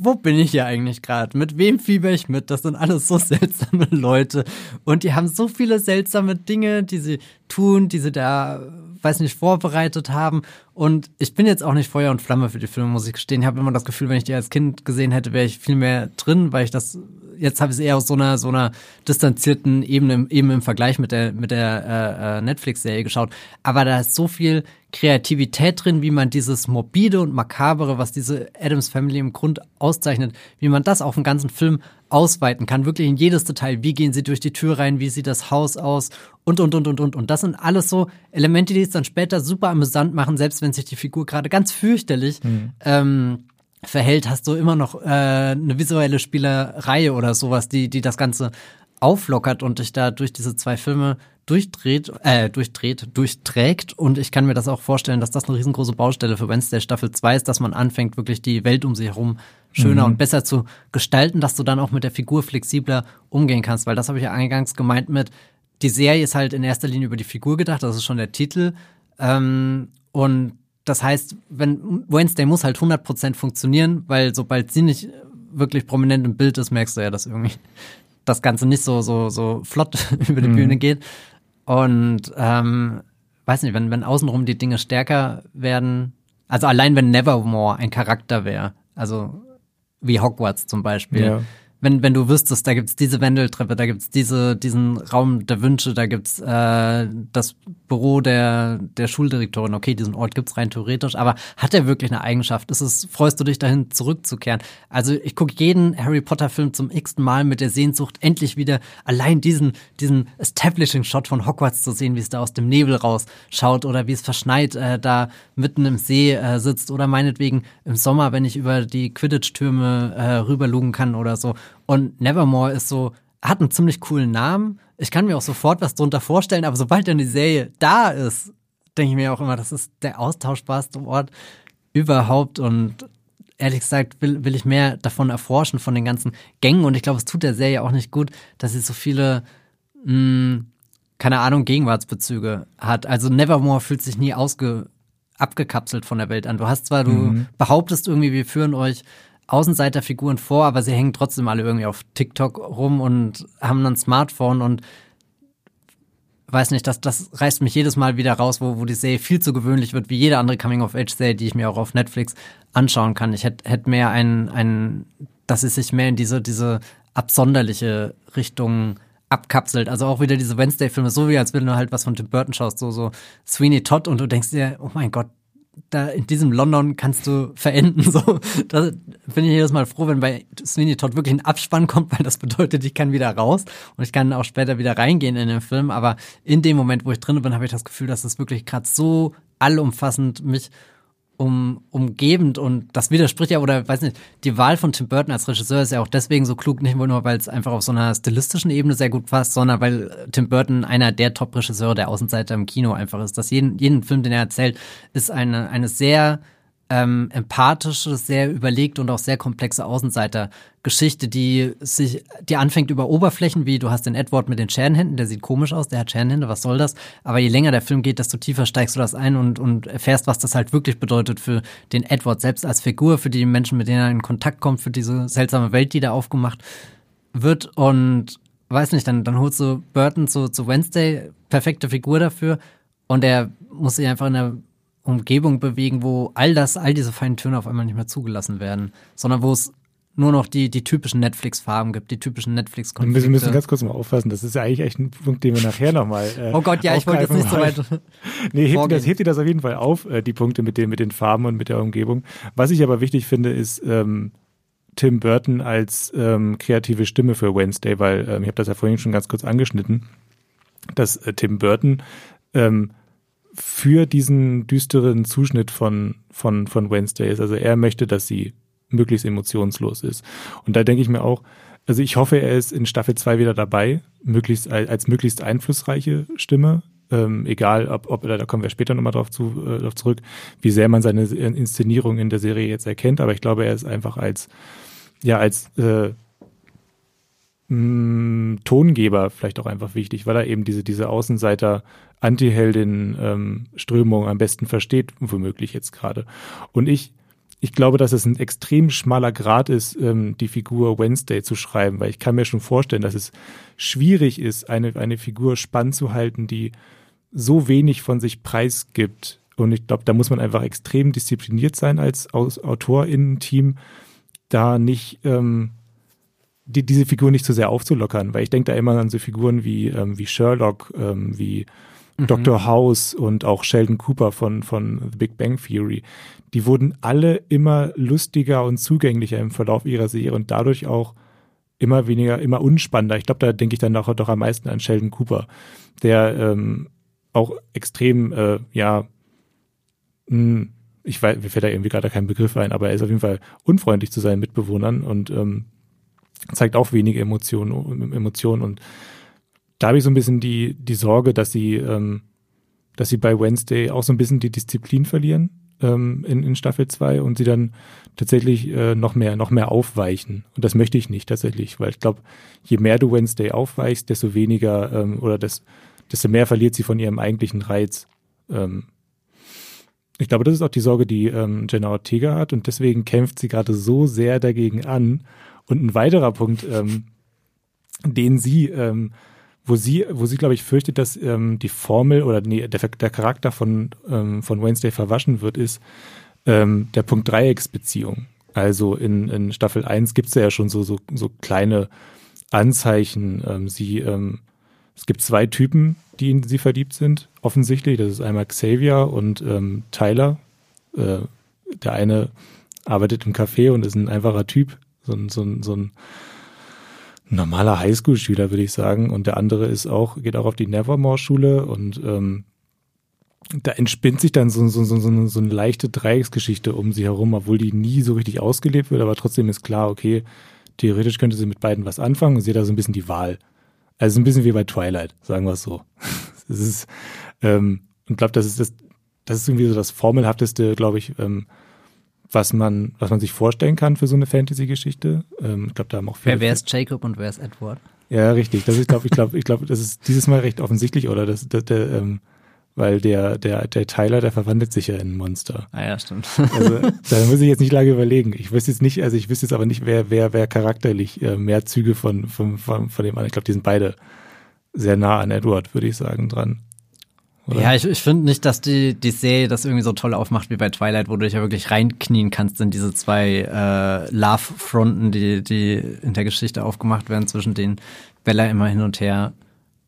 wo bin ich hier eigentlich gerade? Mit wem fieber ich mit? Das sind alles so seltsame Leute. Und die haben so viele seltsame Dinge, die sie tun, die sie da, weiß nicht, vorbereitet haben. Und ich bin jetzt auch nicht Feuer und Flamme für die Filme, muss ich gestehen. Ich habe immer das Gefühl, wenn ich die als Kind gesehen hätte, wäre ich viel mehr drin, weil ich das jetzt habe ich es eher aus so einer so einer distanzierten Ebene eben im Vergleich mit der mit der äh, äh, Netflix-Serie geschaut. Aber da ist so viel Kreativität drin, wie man dieses morbide und makabere, was diese Adams Family im Grund auszeichnet, wie man das auf den ganzen Film ausweiten kann, wirklich in jedes Detail. Wie gehen sie durch die Tür rein? Wie sieht das Haus aus? Und, und, und, und, und. Und das sind alles so Elemente, die es dann später super amüsant machen, selbst wenn sich die Figur gerade ganz fürchterlich mhm. ähm, verhält, hast du immer noch äh, eine visuelle Spielerei oder sowas, die, die das Ganze auflockert und dich da durch diese zwei Filme durchdreht, äh, durchdreht, durchträgt. Und ich kann mir das auch vorstellen, dass das eine riesengroße Baustelle für Wednesday Staffel 2 ist, dass man anfängt, wirklich die Welt um sich herum schöner mhm. und besser zu gestalten, dass du dann auch mit der Figur flexibler umgehen kannst. Weil das habe ich ja eingangs gemeint mit, die Serie ist halt in erster Linie über die Figur gedacht, das ist schon der Titel. Ähm, und das heißt, wenn Wednesday muss halt 100% funktionieren, weil sobald sie nicht wirklich prominent im Bild ist, merkst du ja, dass irgendwie das Ganze nicht so so so flott über die mhm. Bühne geht. Und ähm, weiß nicht, wenn wenn außenrum die Dinge stärker werden, also allein wenn Nevermore ein Charakter wäre, also wie Hogwarts zum Beispiel, ja wenn, wenn du wüsstest, da gibt's diese Wendeltreppe, da gibt's diese, diesen Raum der Wünsche, da gibt's äh, das Büro der, der Schuldirektorin. Okay, diesen Ort gibt's rein theoretisch, aber hat er wirklich eine Eigenschaft? Ist es, freust du dich dahin zurückzukehren? Also ich gucke jeden Harry Potter Film zum x-ten Mal mit der Sehnsucht, endlich wieder allein diesen, diesen Establishing-Shot von Hogwarts zu sehen, wie es da aus dem Nebel rausschaut oder wie es verschneit äh, da mitten im See äh, sitzt oder meinetwegen im Sommer, wenn ich über die Quidditch-Türme äh, rüberlugen kann oder so und Nevermore ist so, hat einen ziemlich coolen Namen. Ich kann mir auch sofort was drunter vorstellen, aber sobald dann die Serie da ist, denke ich mir auch immer, das ist der austauschbarste Ort überhaupt und ehrlich gesagt will, will ich mehr davon erforschen, von den ganzen Gängen und ich glaube, es tut der Serie auch nicht gut, dass sie so viele, mh, hm, keine Ahnung, Gegenwartsbezüge hat. Also Nevermore fühlt sich nie ausge, abgekapselt von der Welt an. Du hast zwar, du mhm. behauptest irgendwie, wir führen euch Außenseiterfiguren vor, aber sie hängen trotzdem alle irgendwie auf TikTok rum und haben ein Smartphone und weiß nicht, das, das reißt mich jedes Mal wieder raus, wo, wo die Serie viel zu gewöhnlich wird, wie jede andere Coming-of-Age-Serie, die ich mir auch auf Netflix anschauen kann. Ich hätte hätt mehr einen, einen, dass es sich mehr in diese, diese absonderliche Richtung abkapselt. Also auch wieder diese Wednesday-Filme, so wie als wenn du halt was von Tim Burton schaust, so, so Sweeney Todd und du denkst dir, oh mein Gott, da in diesem London kannst du verenden. So, da bin ich jedes Mal froh, wenn bei Sweeney Todd wirklich ein Abspann kommt, weil das bedeutet, ich kann wieder raus und ich kann auch später wieder reingehen in den Film. Aber in dem Moment, wo ich drin bin, habe ich das Gefühl, dass es wirklich gerade so allumfassend mich um, umgebend und das widerspricht ja, oder weiß nicht, die Wahl von Tim Burton als Regisseur ist ja auch deswegen so klug, nicht nur, weil es einfach auf so einer stilistischen Ebene sehr gut passt, sondern weil Tim Burton einer der Top-Regisseure der Außenseiter im Kino einfach ist. Dass jeden, jeden Film, den er erzählt, ist eine, eine sehr ähm, empathische, sehr überlegt und auch sehr komplexe Außenseiter-Geschichte, die sich, die anfängt über Oberflächen, wie du hast den Edward mit den Scherenhänden, der sieht komisch aus, der hat Scherenhände, was soll das? Aber je länger der Film geht, desto tiefer steigst du das ein und, und erfährst, was das halt wirklich bedeutet für den Edward selbst als Figur, für die Menschen, mit denen er in Kontakt kommt, für diese seltsame Welt, die da aufgemacht wird und weiß nicht, dann, dann holst du Burton zu, zu Wednesday, perfekte Figur dafür und er muss sich einfach in der Umgebung bewegen, wo all das, all diese feinen Töne auf einmal nicht mehr zugelassen werden, sondern wo es nur noch die, die typischen Netflix-Farben gibt, die typischen Netflix-Konflikte. Wir müssen ganz kurz mal aufpassen, das ist ja eigentlich echt ein Punkt, den wir nachher nochmal äh, Oh Gott, ja, ich wollte jetzt nicht so weit Nee, hebt ihr, das, hebt ihr das auf jeden Fall auf, äh, die Punkte mit den, mit den Farben und mit der Umgebung. Was ich aber wichtig finde, ist ähm, Tim Burton als ähm, kreative Stimme für Wednesday, weil ähm, ich habe das ja vorhin schon ganz kurz angeschnitten, dass äh, Tim Burton ähm, für diesen düsteren Zuschnitt von, von, von Wednesday ist. Also er möchte, dass sie möglichst emotionslos ist. Und da denke ich mir auch, also ich hoffe, er ist in Staffel 2 wieder dabei, möglichst als möglichst einflussreiche Stimme. Ähm, egal, ob, ob da kommen wir später nochmal drauf, zu, äh, drauf zurück, wie sehr man seine Inszenierung in der Serie jetzt erkennt, aber ich glaube, er ist einfach als, ja, als äh, mh, Tongeber vielleicht auch einfach wichtig, weil er eben diese, diese Außenseiter Anti-Heldin-Strömung ähm, am besten versteht, womöglich jetzt gerade. Und ich, ich glaube, dass es ein extrem schmaler Grad ist, ähm, die Figur Wednesday zu schreiben, weil ich kann mir schon vorstellen, dass es schwierig ist, eine, eine Figur spannend zu halten, die so wenig von sich preisgibt. Und ich glaube, da muss man einfach extrem diszipliniert sein als AutorInnen-Team, da nicht ähm, die, diese Figur nicht zu sehr aufzulockern, weil ich denke da immer an so Figuren wie, ähm, wie Sherlock, ähm, wie mhm. Dr. House und auch Sheldon Cooper von, von The Big Bang Theory. Die wurden alle immer lustiger und zugänglicher im Verlauf ihrer Serie und dadurch auch immer weniger, immer unspannender. Ich glaube, da denke ich dann auch doch am meisten an Sheldon Cooper, der ähm, auch extrem, äh, ja, mh, hm, ich weiß, mir fällt da irgendwie gerade kein Begriff ein, aber er ist auf jeden Fall unfreundlich zu seinen Mitbewohnern und ähm, zeigt auch wenige Emotionen, Emotionen und da habe ich so ein bisschen die, die Sorge, dass sie, ähm, dass sie bei Wednesday auch so ein bisschen die Disziplin verlieren ähm, in, in Staffel 2 und sie dann tatsächlich äh, noch mehr, noch mehr aufweichen. Und das möchte ich nicht tatsächlich, weil ich glaube, je mehr du Wednesday aufweichst, desto weniger ähm, oder das, desto mehr verliert sie von ihrem eigentlichen Reiz. Ähm, ich glaube, das ist auch die Sorge, die ähm, Jenna Ortega hat und deswegen kämpft sie gerade so sehr dagegen an, und ein weiterer Punkt, ähm, den sie, ähm, wo sie, wo sie, glaube ich, fürchtet, dass ähm, die Formel oder nee, der, der Charakter von, ähm, von Wednesday verwaschen wird, ist ähm, der Punkt Dreiecksbeziehung. Also in, in Staffel 1 gibt es ja schon so, so, so kleine Anzeichen. Ähm, sie, ähm, es gibt zwei Typen, die in sie verliebt sind, offensichtlich. Das ist einmal Xavier und ähm, Tyler. Äh, der eine arbeitet im Café und ist ein einfacher Typ, so ein, so ein, so ein normaler Highschool-Schüler, würde ich sagen. Und der andere ist auch, geht auch auf die Nevermore-Schule und ähm, da entspinnt sich dann so, so, so, so, so eine leichte Dreiecksgeschichte um sie herum, obwohl die nie so richtig ausgelebt wird, aber trotzdem ist klar, okay, theoretisch könnte sie mit beiden was anfangen und sie hat da so ein bisschen die Wahl. Also ein bisschen wie bei Twilight, sagen wir es so. Es ist, ähm, und glaube, das ist das, das ist irgendwie so das formelhafteste, glaube ich, ähm, was man, was man sich vorstellen kann für so eine Fantasy-Geschichte. Ähm, ich glaube, da haben auch viele. Wer, wer ist Jacob und wer ist Edward? Ja, richtig. Das ich glaube, ich glaube, ich glaube, das ist dieses Mal recht offensichtlich, oder? Das, das, der, ähm, weil der, der, der Tyler, der verwandelt sich ja in ein Monster. Ah ja, stimmt. Also da muss ich jetzt nicht lange überlegen. Ich wüsste jetzt nicht, also ich wüsste jetzt aber nicht, wer, wer, wer charakterlich äh, mehr Züge von, von, von, von dem anderen. Ich glaube, die sind beide sehr nah an Edward, würde ich sagen, dran. Oder? Ja, ich, ich finde nicht, dass die, die Serie das irgendwie so toll aufmacht wie bei Twilight, wo du dich ja wirklich reinknien kannst in diese zwei äh, Love-Fronten, die, die in der Geschichte aufgemacht werden, zwischen denen Bella immer hin und her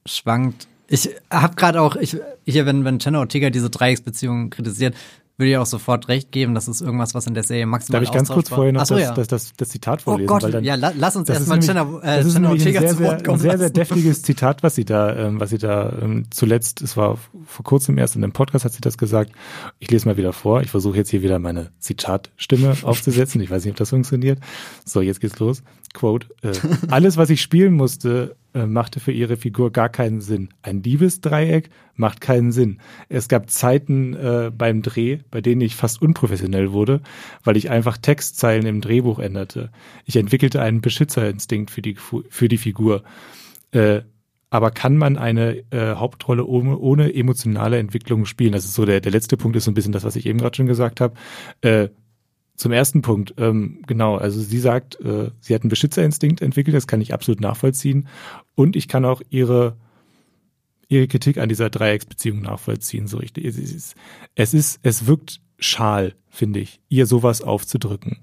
schwankt. Ich habe gerade auch, ich, hier, wenn, wenn Jenna Ortega diese Dreiecksbeziehung kritisiert, würde ich auch sofort recht geben, das ist irgendwas, was in der Serie maximal Darf ich ganz kurz vorher noch so, das, ja. das, das, das, Zitat vorlesen? Oh Gott, weil dann, ja, lass uns erstmal Jenna, äh, das ist ein sehr, zu Wort kommen Ein sehr, sehr deftiges Zitat, was sie da, ähm, was sie da ähm, zuletzt, es war vor kurzem erst in einem Podcast hat sie das gesagt. Ich lese mal wieder vor. Ich versuche jetzt hier wieder meine Zitatstimme aufzusetzen. Ich weiß nicht, ob das funktioniert. So, jetzt geht's los. Quote, äh, alles, was ich spielen musste, äh, machte für ihre Figur gar keinen Sinn. Ein Liebesdreieck macht keinen Sinn. Es gab Zeiten äh, beim Dreh, bei denen ich fast unprofessionell wurde, weil ich einfach Textzeilen im Drehbuch änderte. Ich entwickelte einen Beschützerinstinkt für die, für die Figur. Äh, aber kann man eine äh, Hauptrolle ohne, ohne emotionale Entwicklung spielen? Das ist so der, der letzte Punkt, ist so ein bisschen das, was ich eben gerade schon gesagt habe. Äh, zum ersten Punkt, ähm, genau, also sie sagt, äh, sie hat einen Beschützerinstinkt entwickelt, das kann ich absolut nachvollziehen. Und ich kann auch ihre, ihre Kritik an dieser Dreiecksbeziehung nachvollziehen, so richtig. Es ist, es, ist, es wirkt schal, finde ich, ihr sowas aufzudrücken.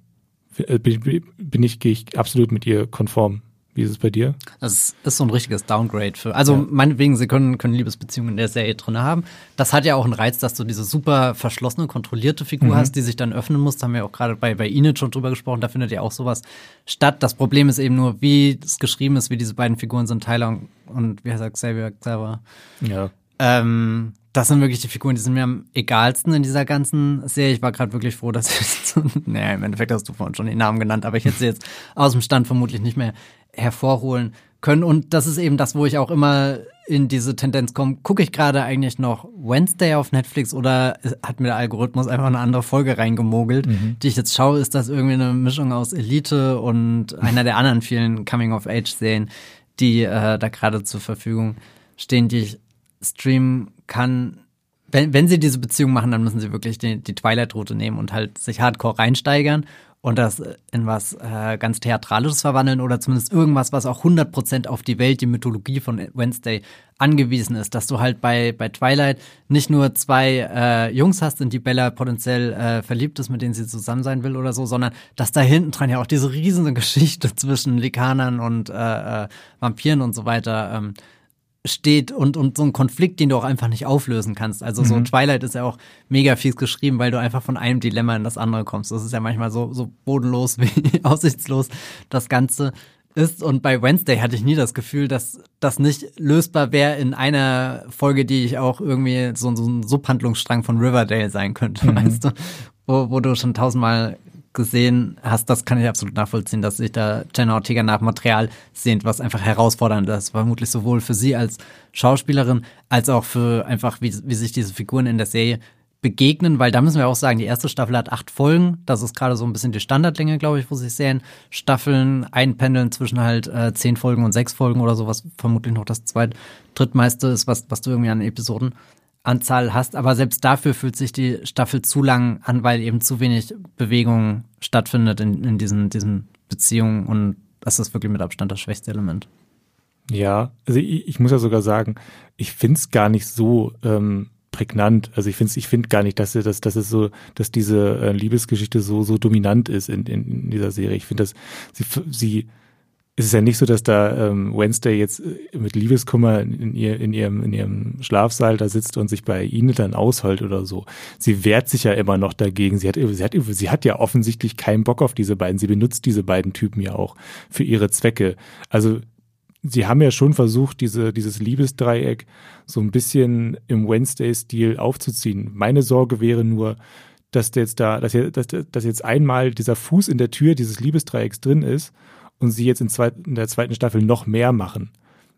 Äh, bin, bin ich, gehe ich absolut mit ihr konform. Wie ist es bei dir? Das ist so ein richtiges Downgrade für. Also ja. meinetwegen, sie können, können Liebesbeziehungen in der Serie drin haben. Das hat ja auch einen Reiz, dass du diese super verschlossene, kontrollierte Figur mhm. hast, die sich dann öffnen muss. Da haben wir auch gerade bei, bei Enid schon drüber gesprochen. Da findet ja auch sowas statt. Das Problem ist eben nur, wie es geschrieben ist, wie diese beiden Figuren sind, Tyler und, und wie heißt er, Xavier Xavier. Ja. Ähm, das sind wirklich die Figuren, die sind mir am egalsten in dieser ganzen Serie. Ich war gerade wirklich froh, dass ich, naja, im Endeffekt hast du vorhin schon den Namen genannt, aber ich hätte sie jetzt aus dem Stand vermutlich nicht mehr hervorholen können. Und das ist eben das, wo ich auch immer in diese Tendenz komme. Gucke ich gerade eigentlich noch Wednesday auf Netflix oder hat mir der Algorithmus einfach eine andere Folge reingemogelt, mhm. die ich jetzt schaue? Ist das irgendwie eine Mischung aus Elite und einer der anderen vielen Coming-of-Age-Serien, die äh, da gerade zur Verfügung stehen, die ich streamen kann? Wenn, wenn sie diese Beziehung machen, dann müssen sie wirklich die, die Twilight-Route nehmen und halt sich hardcore reinsteigern und das in was äh, ganz Theatralisches verwandeln oder zumindest irgendwas, was auch 100% auf die Welt, die Mythologie von Wednesday angewiesen ist. Dass du halt bei, bei Twilight nicht nur zwei äh, Jungs hast, in die Bella potenziell äh, verliebt ist, mit denen sie zusammen sein will oder so, sondern dass da hinten dran ja auch diese riesige Geschichte zwischen Likanern und äh, äh, Vampiren und so weiter ähm, steht und, und so ein Konflikt, den du auch einfach nicht auflösen kannst. Also so mhm. Twilight ist ja auch mega fies geschrieben, weil du einfach von einem Dilemma in das andere kommst. Das ist ja manchmal so, so bodenlos wie aussichtslos das Ganze ist. Und bei Wednesday hatte ich nie das Gefühl, dass das nicht lösbar wäre in einer Folge, die ich auch irgendwie so, so ein Subhandlungsstrang von Riverdale sein könnte, mhm. weißt du? Wo, wo du schon tausendmal gesehen hast, das kann ich absolut nachvollziehen, dass sich da Jenna Ortega nach Material sehnt, was einfach herausfordernd ist. Vermutlich sowohl für sie als Schauspielerin, als auch für einfach, wie, wie sich diese Figuren in der Serie begegnen, weil da müssen wir auch sagen, die erste Staffel hat acht Folgen. Das ist gerade so ein bisschen die Standardlänge, glaube ich, wo sich Serien Staffeln einpendeln zwischen halt äh, zehn Folgen und sechs Folgen oder so, was vermutlich noch das zweit, drittmeiste ist, was, was du irgendwie an Episoden Anzahl hast, aber selbst dafür fühlt sich die Staffel zu lang an, weil eben zu wenig Bewegung stattfindet in, in diesen, diesen Beziehungen und das ist wirklich mit Abstand das schwächste Element. Ja, also ich, ich muss ja sogar sagen, ich finde es gar nicht so ähm, prägnant. Also ich finde ich finde gar nicht, dass, dass, dass es so, dass diese äh, Liebesgeschichte so, so dominant ist in, in, in dieser Serie. Ich finde, dass sie, sie es ist ja nicht so, dass da ähm, Wednesday jetzt äh, mit Liebeskummer in, ihr, in, ihrem, in ihrem Schlafsaal da sitzt und sich bei ihnen dann ausheult oder so. Sie wehrt sich ja immer noch dagegen. Sie hat, sie hat, sie hat ja offensichtlich keinen Bock auf diese beiden. Sie benutzt diese beiden Typen ja auch für ihre Zwecke. Also sie haben ja schon versucht, diese, dieses Liebesdreieck so ein bisschen im Wednesday-Stil aufzuziehen. Meine Sorge wäre nur, dass jetzt da, dass, dass, dass jetzt einmal dieser Fuß in der Tür dieses Liebesdreiecks drin ist und sie jetzt in, zweit, in der zweiten Staffel noch mehr machen.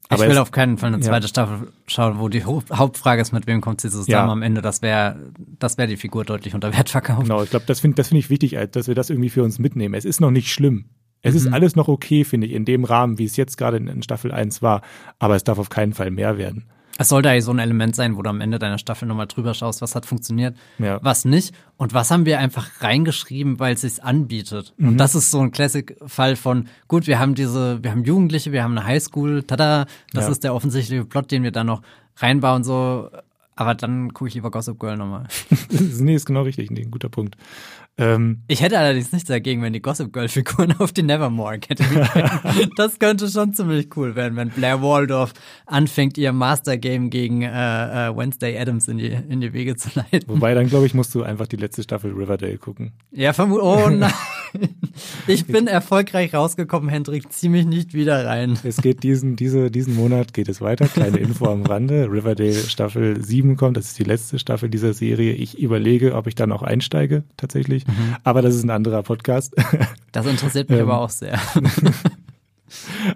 Aber ich will auf keinen Fall eine zweite ja. Staffel schauen, wo die Hauptfrage ist, mit wem kommt sie zusammen ja. am Ende. Das wäre das wäre die Figur deutlich unter Wert verkauft. Genau, ich glaube, das finde das find ich wichtig, dass wir das irgendwie für uns mitnehmen. Es ist noch nicht schlimm. Es mhm. ist alles noch okay, finde ich, in dem Rahmen, wie es jetzt gerade in, in Staffel 1 war. Aber es darf auf keinen Fall mehr werden. Es sollte eigentlich so ein Element sein, wo du am Ende deiner Staffel nochmal drüber schaust, was hat funktioniert, ja. was nicht und was haben wir einfach reingeschrieben, weil es sich anbietet. Mhm. Und das ist so ein Classic-Fall von, gut, wir haben diese, wir haben Jugendliche, wir haben eine Highschool, tada, das ja. ist der offensichtliche Plot, den wir da noch reinbauen, so, aber dann gucke ich lieber Gossip Girl nochmal. nee, ist genau richtig, nee, ein guter Punkt. Ähm, ich hätte allerdings nichts dagegen, wenn die Gossip Girl-Figuren auf die Nevermore Academy Das könnte schon ziemlich cool werden, wenn Blair Waldorf anfängt, ihr Master-Game gegen äh, äh, Wednesday Adams in die, in die Wege zu leiten. Wobei, dann glaube ich, musst du einfach die letzte Staffel Riverdale gucken. Ja, vermutlich. Oh nein. Ich bin erfolgreich rausgekommen, Hendrik. Zieh mich nicht wieder rein. Es geht diesen, diese, diesen Monat geht es weiter. Kleine Info am Rande. Riverdale Staffel 7 kommt. Das ist die letzte Staffel dieser Serie. Ich überlege, ob ich dann auch einsteige, tatsächlich. Mhm. Aber das ist ein anderer Podcast. Das interessiert mich ähm, aber auch sehr.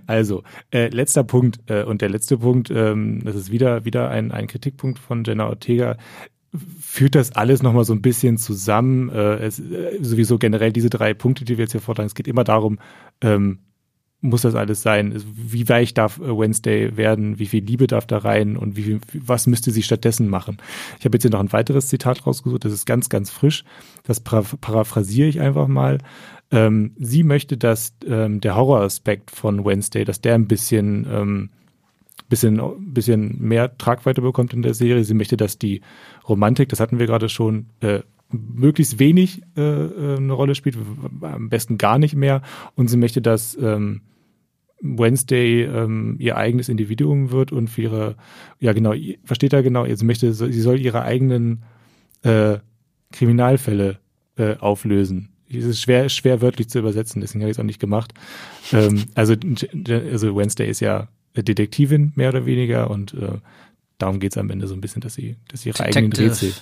Also, äh, letzter Punkt äh, und der letzte Punkt, ähm, das ist wieder, wieder ein, ein Kritikpunkt von Jenna Ortega, führt das alles nochmal so ein bisschen zusammen. Äh, es, äh, sowieso generell diese drei Punkte, die wir jetzt hier vortragen, es geht immer darum, ähm, muss das alles sein? Wie weich darf äh, Wednesday werden? Wie viel Liebe darf da rein? Und wie was müsste sie stattdessen machen? Ich habe jetzt hier noch ein weiteres Zitat rausgesucht, das ist ganz, ganz frisch. Das paraphrasiere ich einfach mal. Ähm, sie möchte, dass ähm, der Horroraspekt von Wednesday, dass der ein bisschen, ähm, bisschen, bisschen mehr Tragweite bekommt in der Serie. Sie möchte, dass die Romantik, das hatten wir gerade schon, äh, möglichst wenig äh, äh, eine Rolle spielt, am besten gar nicht mehr. Und sie möchte, dass ähm, Wednesday ähm, ihr eigenes Individuum wird und für ihre, ja genau, versteht er genau, sie möchte, sie soll ihre eigenen äh, Kriminalfälle äh, auflösen. Es ist schwer, schwer wörtlich zu übersetzen, deswegen habe ich es auch nicht gemacht. Ähm, also, also Wednesday ist ja Detektivin, mehr oder weniger, und äh, darum geht es am Ende so ein bisschen, dass sie, dass sie ihre Detective eigenen Rätsel,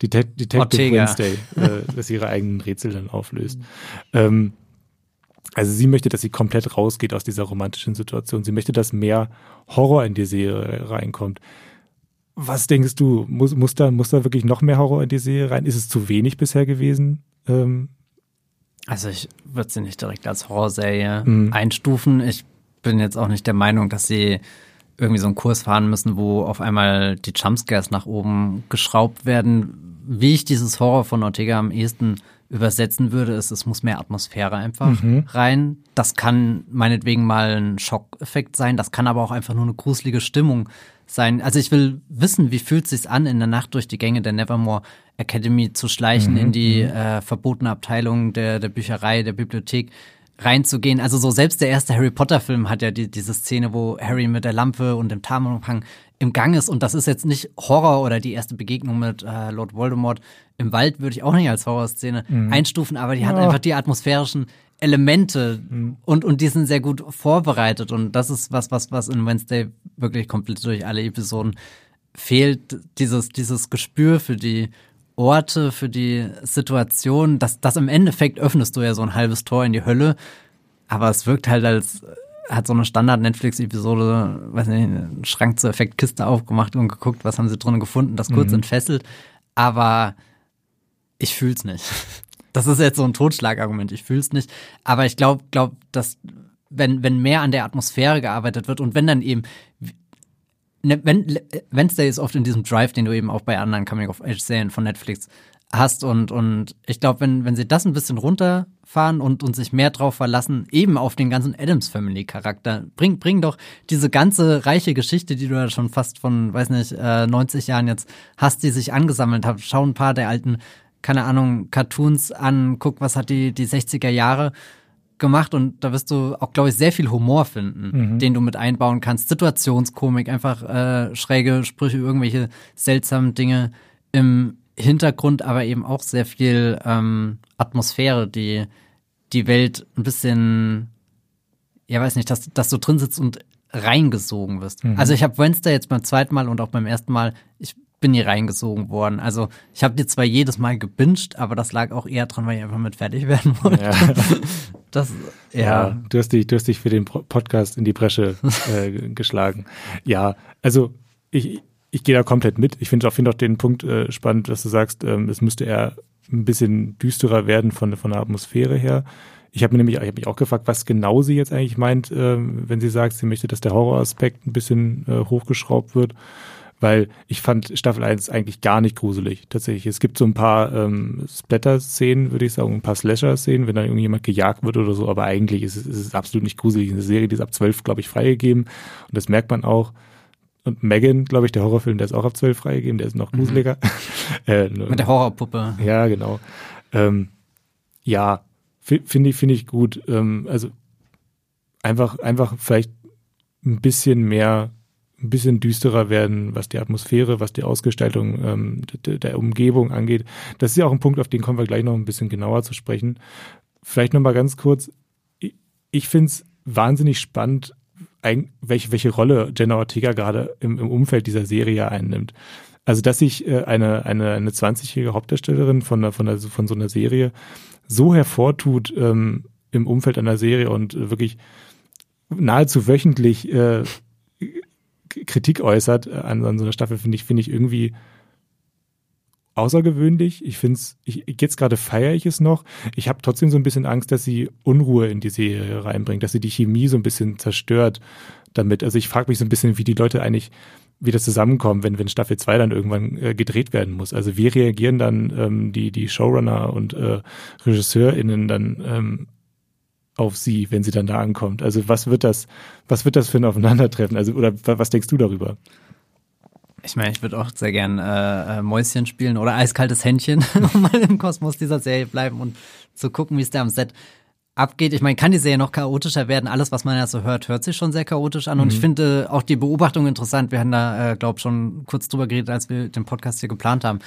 Det Detective Ortega. Wednesday, äh, dass sie ihre eigenen Rätsel dann auflöst. ähm, also sie möchte, dass sie komplett rausgeht aus dieser romantischen Situation. Sie möchte, dass mehr Horror in die Serie reinkommt. Was denkst du, muss, muss, da, muss da wirklich noch mehr Horror in die Serie rein? Ist es zu wenig bisher gewesen? Ähm, also ich würde sie nicht direkt als Horrorserie mhm. einstufen. Ich bin jetzt auch nicht der Meinung, dass sie irgendwie so einen Kurs fahren müssen, wo auf einmal die Jumpscares nach oben geschraubt werden. Wie ich dieses Horror von Ortega am ehesten übersetzen würde, ist, es muss mehr Atmosphäre einfach mhm. rein. Das kann meinetwegen mal ein Schockeffekt sein, das kann aber auch einfach nur eine gruselige Stimmung sein. Also ich will wissen, wie fühlt es sich an, in der Nacht durch die Gänge der Nevermore Academy zu schleichen, mhm. in die mhm. äh, verbotene Abteilung der, der Bücherei, der Bibliothek reinzugehen. Also so selbst der erste Harry Potter Film hat ja die, diese Szene, wo Harry mit der Lampe und dem Tarnumhang im Gang ist und das ist jetzt nicht Horror oder die erste Begegnung mit äh, Lord Voldemort im Wald würde ich auch nicht als Horrorszene mhm. einstufen, aber die ja. hat einfach die atmosphärischen Elemente mhm. und, und die sind sehr gut vorbereitet und das ist was, was, was in Wednesday wirklich komplett durch alle Episoden fehlt, dieses, dieses Gespür für die Orte, für die Situation, dass das im Endeffekt öffnest du ja so ein halbes Tor in die Hölle, aber es wirkt halt als hat so eine Standard-Netflix-Episode, weiß nicht, einen Schrank zur Effektkiste aufgemacht und geguckt, was haben sie drinnen gefunden, das kurz mhm. entfesselt. Aber ich fühl's nicht. Das ist jetzt so ein Totschlagargument, ich fühl's nicht. Aber ich glaube, glaub, dass wenn, wenn mehr an der Atmosphäre gearbeitet wird und wenn dann eben ne, wenn Wednesday ist oft in diesem Drive, den du eben auch bei anderen Coming of Age Serien von Netflix hast und und ich glaube, wenn wenn sie das ein bisschen runterfahren und und sich mehr drauf verlassen, eben auf den ganzen Adams Family Charakter, bring bring doch diese ganze reiche Geschichte, die du ja schon fast von weiß nicht äh, 90 Jahren jetzt hast, die sich angesammelt hat. Schau ein paar der alten keine Ahnung Cartoons an, guck, was hat die die 60er Jahre gemacht und da wirst du auch, glaube ich, sehr viel Humor finden, mhm. den du mit einbauen kannst. Situationskomik, einfach äh, schräge Sprüche, irgendwelche seltsamen Dinge im Hintergrund, aber eben auch sehr viel ähm, Atmosphäre, die die Welt ein bisschen, ja weiß nicht, dass, dass du drin sitzt und reingesogen wirst. Mhm. Also ich habe Wednesday jetzt beim zweiten Mal und auch beim ersten Mal, ich bin hier reingesogen worden. Also ich habe die zwar jedes Mal gebinged, aber das lag auch eher dran, weil ich einfach mit fertig werden wollte. Ja. Das, ja. ja. du, hast dich, du hast dich für den Podcast in die Bresche äh, geschlagen. Ja, also ich, ich gehe da komplett mit. Ich finde auch, find auch den Punkt äh, spannend, dass du sagst, ähm, es müsste eher ein bisschen düsterer werden von, von der Atmosphäre her. Ich habe mir nämlich ich hab mich auch gefragt, was genau sie jetzt eigentlich meint, äh, wenn sie sagt, sie möchte, dass der Horroraspekt ein bisschen äh, hochgeschraubt wird weil ich fand Staffel 1 eigentlich gar nicht gruselig, tatsächlich. Es gibt so ein paar ähm, Splatter-Szenen, würde ich sagen, ein paar Slasher-Szenen, wenn dann irgendjemand gejagt wird oder so, aber eigentlich ist es, ist es absolut nicht gruselig. Eine Serie, die ist ab 12, glaube ich, freigegeben und das merkt man auch. Und Megan, glaube ich, der Horrorfilm, der ist auch ab 12 freigegeben, der ist noch mhm. gruseliger. Mhm. äh, Mit der Horrorpuppe. Ja, genau. Ähm, ja, finde ich, finde ich gut. Ähm, also einfach, einfach vielleicht ein bisschen mehr ein bisschen düsterer werden, was die Atmosphäre, was die Ausgestaltung ähm, der Umgebung angeht. Das ist ja auch ein Punkt, auf den kommen wir gleich noch ein bisschen genauer zu sprechen. Vielleicht noch mal ganz kurz. Ich finde es wahnsinnig spannend, welche, welche Rolle Jenna Ortega gerade im, im Umfeld dieser Serie einnimmt. Also, dass sich äh, eine, eine, eine 20-jährige Hauptdarstellerin von, der, von, der, von so einer Serie so hervortut ähm, im Umfeld einer Serie und wirklich nahezu wöchentlich äh, Kritik äußert äh, an, an so einer Staffel, finde ich, finde ich irgendwie außergewöhnlich. Ich finde es, jetzt gerade feiere ich es noch. Ich habe trotzdem so ein bisschen Angst, dass sie Unruhe in die Serie reinbringt, dass sie die Chemie so ein bisschen zerstört damit. Also ich frage mich so ein bisschen, wie die Leute eigentlich wieder zusammenkommen, wenn, wenn Staffel 2 dann irgendwann äh, gedreht werden muss. Also wie reagieren dann ähm, die, die Showrunner und äh, RegisseurInnen dann ähm, auf sie, wenn sie dann da ankommt? Also was wird das, was wird das für ein Aufeinandertreffen? Also, oder was denkst du darüber? Ich meine, ich würde auch sehr gern äh, äh, Mäuschen spielen oder eiskaltes Händchen, um mal im Kosmos dieser Serie bleiben und zu gucken, wie es da am Set abgeht. Ich meine, kann die Serie noch chaotischer werden? Alles, was man ja so hört, hört sich schon sehr chaotisch an. Mhm. Und ich mhm. finde auch die Beobachtung interessant. Wir haben da, äh, glaube schon kurz drüber geredet, als wir den Podcast hier geplant haben,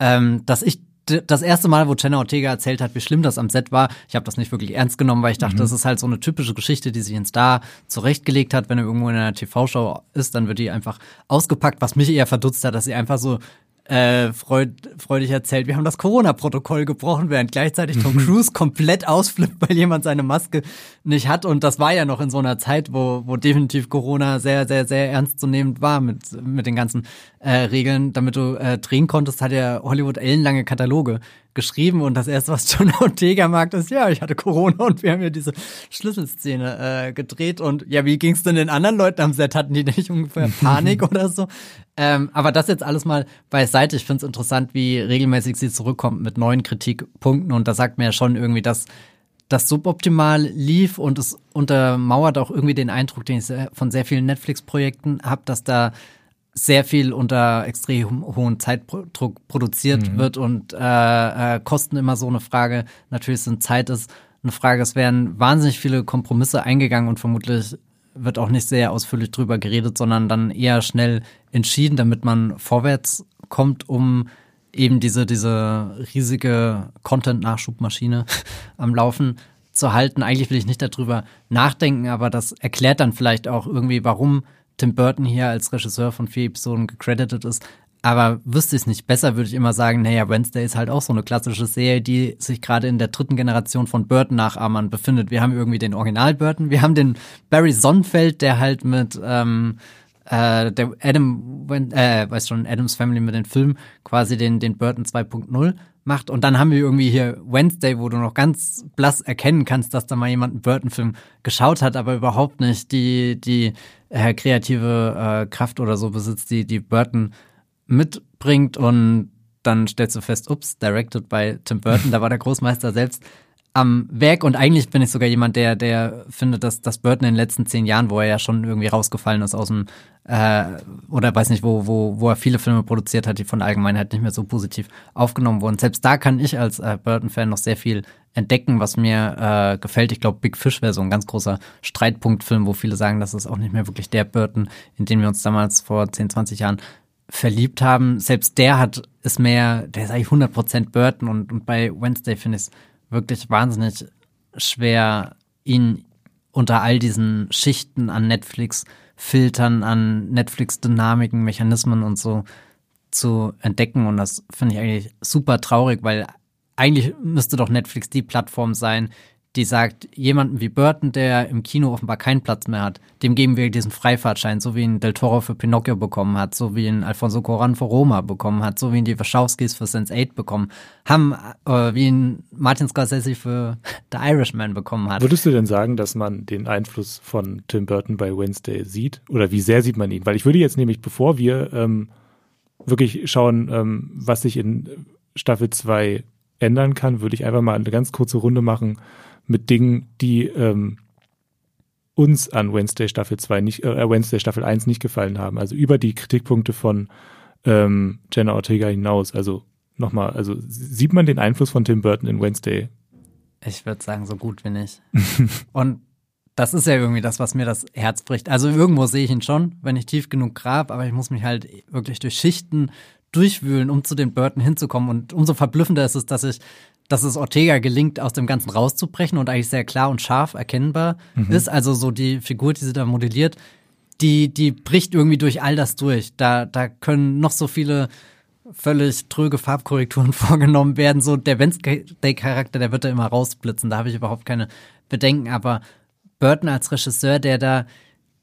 ähm, dass ich das erste Mal, wo Jenna Ortega erzählt hat, wie schlimm das am Set war, ich habe das nicht wirklich ernst genommen, weil ich dachte, mhm. das ist halt so eine typische Geschichte, die sich ein Star zurechtgelegt hat. Wenn er irgendwo in einer TV-Show ist, dann wird die einfach ausgepackt. Was mich eher verdutzt hat, dass sie einfach so äh, freud, freudig erzählt, wir haben das Corona-Protokoll gebrochen, während gleichzeitig Tom Cruise komplett ausflippt, weil jemand seine Maske nicht hat. Und das war ja noch in so einer Zeit, wo, wo definitiv Corona sehr, sehr, sehr ernstzunehmend war mit, mit den ganzen äh, Regeln. Damit du äh, drehen konntest, hat ja Hollywood ellenlange Kataloge geschrieben und das erste, was John Ortega mag, ist, ja, ich hatte Corona und wir haben ja diese Schlüsselszene äh, gedreht und ja, wie ging's denn den anderen Leuten am Set? Hatten die nicht ungefähr Panik oder so? Ähm, aber das jetzt alles mal beiseite. Ich finde es interessant, wie regelmäßig sie zurückkommt mit neuen Kritikpunkten und da sagt mir ja schon irgendwie, dass das suboptimal lief und es untermauert auch irgendwie den Eindruck, den ich von sehr vielen Netflix-Projekten habe, dass da sehr viel unter extrem hohem Zeitdruck produziert mhm. wird und äh, äh, Kosten immer so eine Frage. Natürlich sind Zeit ist eine Frage. Es werden wahnsinnig viele Kompromisse eingegangen und vermutlich wird auch nicht sehr ausführlich drüber geredet, sondern dann eher schnell entschieden, damit man vorwärts kommt, um eben diese, diese riesige Content-Nachschubmaschine am Laufen zu halten. Eigentlich will ich nicht darüber nachdenken, aber das erklärt dann vielleicht auch irgendwie, warum Tim Burton hier als Regisseur von vier Episoden gecredited ist. Aber wüsste ich es nicht besser, würde ich immer sagen, naja, Wednesday ist halt auch so eine klassische Serie, die sich gerade in der dritten Generation von Burton-Nachahmern befindet. Wir haben irgendwie den Original Burton, wir haben den Barry Sonnenfeld, der halt mit ähm, äh, der Adam, äh, weiß schon, Adams Family mit den Filmen quasi den, den Burton 2.0 macht. Und dann haben wir irgendwie hier Wednesday, wo du noch ganz blass erkennen kannst, dass da mal jemand einen Burton-Film geschaut hat, aber überhaupt nicht die, die äh, kreative äh, Kraft oder so besitzt, die, die Burton mitbringt. Und dann stellst du fest, ups, directed by Tim Burton, da war der Großmeister selbst am Werk und eigentlich bin ich sogar jemand, der, der findet, dass, dass Burton in den letzten zehn Jahren, wo er ja schon irgendwie rausgefallen ist aus dem, äh, oder weiß nicht, wo, wo, wo er viele Filme produziert hat, die von der Allgemeinheit nicht mehr so positiv aufgenommen wurden. Selbst da kann ich als äh, Burton-Fan noch sehr viel entdecken, was mir äh, gefällt. Ich glaube, Big Fish wäre so ein ganz großer Streitpunktfilm, wo viele sagen, das ist auch nicht mehr wirklich der Burton, in den wir uns damals vor 10, 20 Jahren verliebt haben. Selbst der hat, ist mehr, der ist eigentlich 100% Burton und, und bei Wednesday finde ich es wirklich wahnsinnig schwer, ihn unter all diesen Schichten an Netflix, Filtern, an Netflix-Dynamiken, Mechanismen und so zu entdecken. Und das finde ich eigentlich super traurig, weil eigentlich müsste doch Netflix die Plattform sein, die sagt, jemanden wie Burton, der im Kino offenbar keinen Platz mehr hat, dem geben wir diesen Freifahrtschein, so wie ihn Del Toro für Pinocchio bekommen hat, so wie ihn Alfonso Coran für Roma bekommen hat, so wie ihn die Wachowskis für Sense8 bekommen haben, äh, wie ihn Martin Scorsese für The Irishman bekommen hat. Würdest du denn sagen, dass man den Einfluss von Tim Burton bei Wednesday sieht? Oder wie sehr sieht man ihn? Weil ich würde jetzt nämlich, bevor wir ähm, wirklich schauen, ähm, was sich in Staffel 2 ändern kann, würde ich einfach mal eine ganz kurze Runde machen, mit Dingen, die ähm, uns an Wednesday Staffel 2 nicht, äh, Wednesday Staffel 1 nicht gefallen haben. Also über die Kritikpunkte von ähm, Jenna Ortega hinaus. Also nochmal, also sieht man den Einfluss von Tim Burton in Wednesday? Ich würde sagen, so gut wie nicht. Und das ist ja irgendwie das, was mir das Herz bricht. Also irgendwo sehe ich ihn schon, wenn ich tief genug grab, aber ich muss mich halt wirklich durch Schichten durchwühlen, um zu den Burton hinzukommen. Und umso verblüffender ist es, dass ich dass es Ortega gelingt, aus dem Ganzen rauszubrechen und eigentlich sehr klar und scharf erkennbar mhm. ist. Also so die Figur, die sie da modelliert, die, die bricht irgendwie durch all das durch. Da, da können noch so viele völlig tröge Farbkorrekturen vorgenommen werden. So der Wednesday-Charakter, der wird da immer rausblitzen. Da habe ich überhaupt keine Bedenken. Aber Burton als Regisseur, der da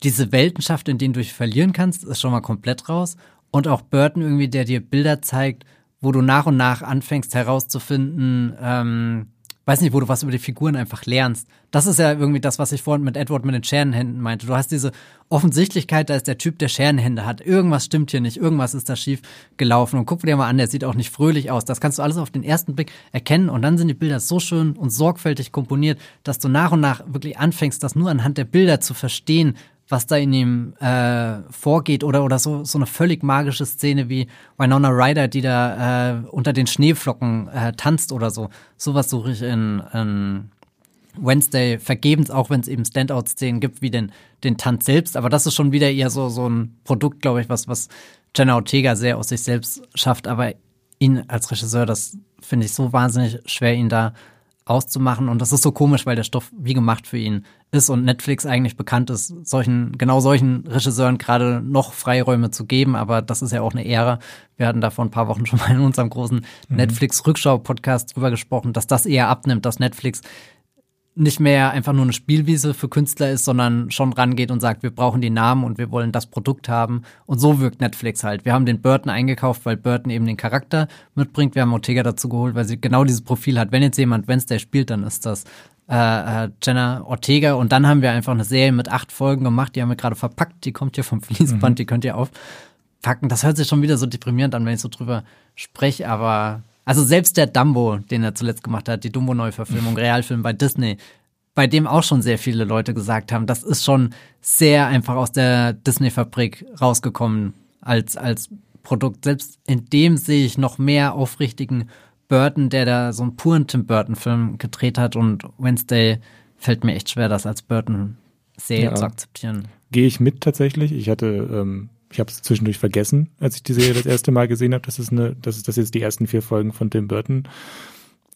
diese Welten schafft, in denen du dich verlieren kannst, ist schon mal komplett raus. Und auch Burton irgendwie, der dir Bilder zeigt, wo du nach und nach anfängst herauszufinden, ähm, weiß nicht, wo du was über die Figuren einfach lernst. Das ist ja irgendwie das, was ich vorhin mit Edward mit den Scherenhänden meinte. Du hast diese Offensichtlichkeit, da ist der Typ, der Scherenhände hat. Irgendwas stimmt hier nicht, irgendwas ist da schief gelaufen. Und guck dir mal an, der sieht auch nicht fröhlich aus. Das kannst du alles auf den ersten Blick erkennen. Und dann sind die Bilder so schön und sorgfältig komponiert, dass du nach und nach wirklich anfängst, das nur anhand der Bilder zu verstehen, was da in ihm äh, vorgeht oder oder so so eine völlig magische Szene wie Winona Ryder, die da äh, unter den Schneeflocken äh, tanzt oder so. Sowas suche ich in, in Wednesday vergebens, auch wenn es eben Standout-Szenen gibt wie den den Tanz selbst. Aber das ist schon wieder eher so so ein Produkt, glaube ich, was was Jenna Ortega sehr aus sich selbst schafft. Aber ihn als Regisseur, das finde ich so wahnsinnig schwer, ihn da auszumachen. Und das ist so komisch, weil der Stoff wie gemacht für ihn ist und Netflix eigentlich bekannt ist, solchen, genau solchen Regisseuren gerade noch Freiräume zu geben. Aber das ist ja auch eine Ehre. Wir hatten da vor ein paar Wochen schon mal in unserem großen mhm. Netflix-Rückschau-Podcast drüber gesprochen, dass das eher abnimmt, dass Netflix nicht mehr einfach nur eine Spielwiese für Künstler ist, sondern schon rangeht und sagt, wir brauchen die Namen und wir wollen das Produkt haben. Und so wirkt Netflix halt. Wir haben den Burton eingekauft, weil Burton eben den Charakter mitbringt. Wir haben Ortega dazu geholt, weil sie genau dieses Profil hat. Wenn jetzt jemand Wednesday spielt, dann ist das äh, äh, Jenna Ortega. Und dann haben wir einfach eine Serie mit acht Folgen gemacht. Die haben wir gerade verpackt. Die kommt hier vom Fließband. Mhm. Die könnt ihr aufpacken. Das hört sich schon wieder so deprimierend an, wenn ich so drüber spreche. Aber also selbst der Dumbo, den er zuletzt gemacht hat, die Dumbo-Neuverfilmung, Realfilm bei Disney, bei dem auch schon sehr viele Leute gesagt haben, das ist schon sehr einfach aus der Disney-Fabrik rausgekommen als, als Produkt. Selbst in dem sehe ich noch mehr aufrichtigen Burton, der da so einen puren Tim Burton-Film gedreht hat und Wednesday fällt mir echt schwer, das als Burton-Serie ja. zu akzeptieren. Gehe ich mit tatsächlich. Ich hatte ähm, ich habe es zwischendurch vergessen, als ich die Serie das erste Mal gesehen habe, dass es eine, dass dass jetzt die ersten vier Folgen von Tim Burton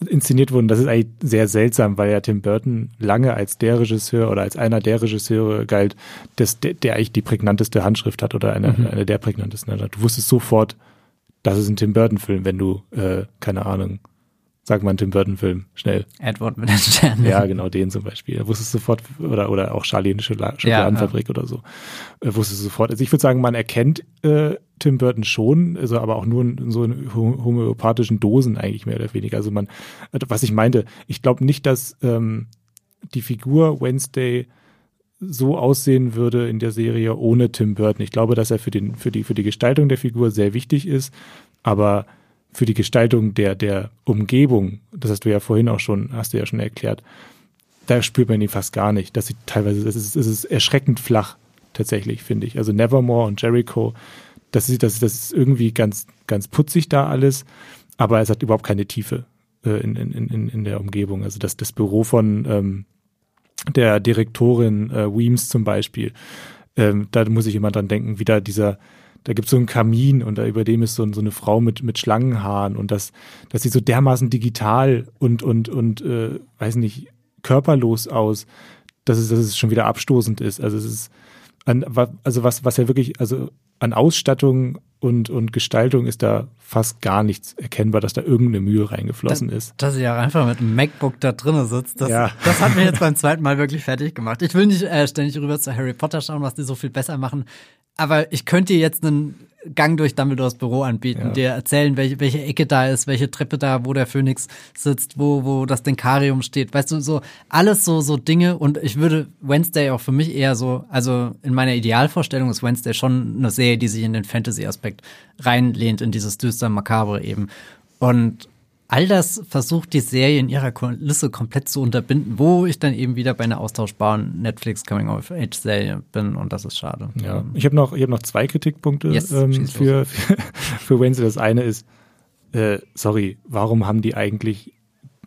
inszeniert wurden. Das ist eigentlich sehr seltsam, weil ja Tim Burton lange als der Regisseur oder als einer der Regisseure galt, dass der, der eigentlich die prägnanteste Handschrift hat oder eine, mhm. eine der prägnantesten. Du wusstest sofort, das ist ein Tim Burton-Film, wenn du, äh, keine Ahnung, Sag mal einen Tim Burton-Film, schnell. Edward mit den Sternen. Ja, genau, den zum Beispiel. Da wusstest du sofort, oder, oder auch Charlie in der Schokoladenfabrik ja, ja. oder so. Äh, wusstest du sofort. Also ich würde sagen, man erkennt äh, Tim Burton schon, also aber auch nur in so in homöopathischen Dosen eigentlich mehr oder weniger. Also man, also was ich meinte, ich glaube nicht, dass ähm, die Figur Wednesday so aussehen würde in der Serie ohne Tim Burton. Ich glaube, dass er für den, für die, für die Gestaltung der Figur sehr wichtig ist, aber für die Gestaltung der, der Umgebung, das hast du ja vorhin auch schon, hast du ja schon erklärt, da spürt man ihn fast gar nicht. Das sieht teilweise, es ist, es ist erschreckend flach, tatsächlich, finde ich. Also Nevermore und Jericho, das ist, das, das ist irgendwie ganz, ganz putzig da alles, aber es hat überhaupt keine Tiefe äh, in, in, in, in der Umgebung. Also das, das Büro von ähm, der Direktorin äh, Weems zum Beispiel, ähm, da muss ich immer dran denken, wieder dieser, da gibt es so einen Kamin und da über dem ist so, so eine Frau mit, mit Schlangenhaaren und das, das sieht so dermaßen digital und, und, und äh, weiß nicht, körperlos aus, dass es, dass es schon wieder abstoßend ist. Also es ist an, also was, was ja wirklich, also an Ausstattung und, und Gestaltung ist da fast gar nichts erkennbar, dass da irgendeine Mühe reingeflossen da, ist. Dass sie ja einfach mit einem MacBook da drinnen sitzt, das, ja. das hat mir jetzt beim zweiten Mal wirklich fertig gemacht. Ich will nicht äh, ständig rüber zu Harry Potter schauen, was die so viel besser machen, aber ich könnte jetzt einen Gang durch Dumbledores Büro anbieten, ja. dir erzählen, welche, welche Ecke da ist, welche Treppe da, wo der Phönix sitzt, wo, wo das Denkarium steht. Weißt du, so alles so, so Dinge. Und ich würde Wednesday auch für mich eher so, also in meiner Idealvorstellung ist Wednesday schon eine Serie, die sich in den Fantasy-Aspekt reinlehnt, in dieses düster Makabre eben. Und all das versucht die Serie in ihrer Kulisse komplett zu unterbinden, wo ich dann eben wieder bei einer austauschbaren Netflix Coming of Age Serie bin und das ist schade. Ja, ich habe noch, ich habe noch zwei Kritikpunkte yes, ähm, für, für, für Wednesday. Das eine ist, äh, sorry, warum haben die eigentlich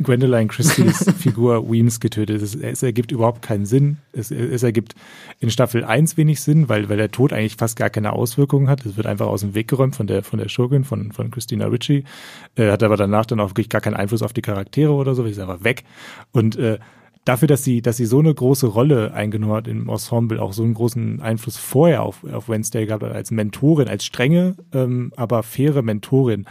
Gwendoline Christie's Figur Weems getötet. Es, es, ergibt überhaupt keinen Sinn. Es, es, ergibt in Staffel 1 wenig Sinn, weil, weil der Tod eigentlich fast gar keine Auswirkungen hat. Es wird einfach aus dem Weg geräumt von der, von der Schurkin, von, von Christina Ritchie. Äh, hat aber danach dann auch wirklich gar keinen Einfluss auf die Charaktere oder so. ist einfach weg. Und äh, dafür, dass sie, dass sie so eine große Rolle eingenommen hat im Ensemble, auch so einen großen Einfluss vorher auf, auf Wednesday gehabt hat, als Mentorin, als strenge, ähm, aber faire Mentorin,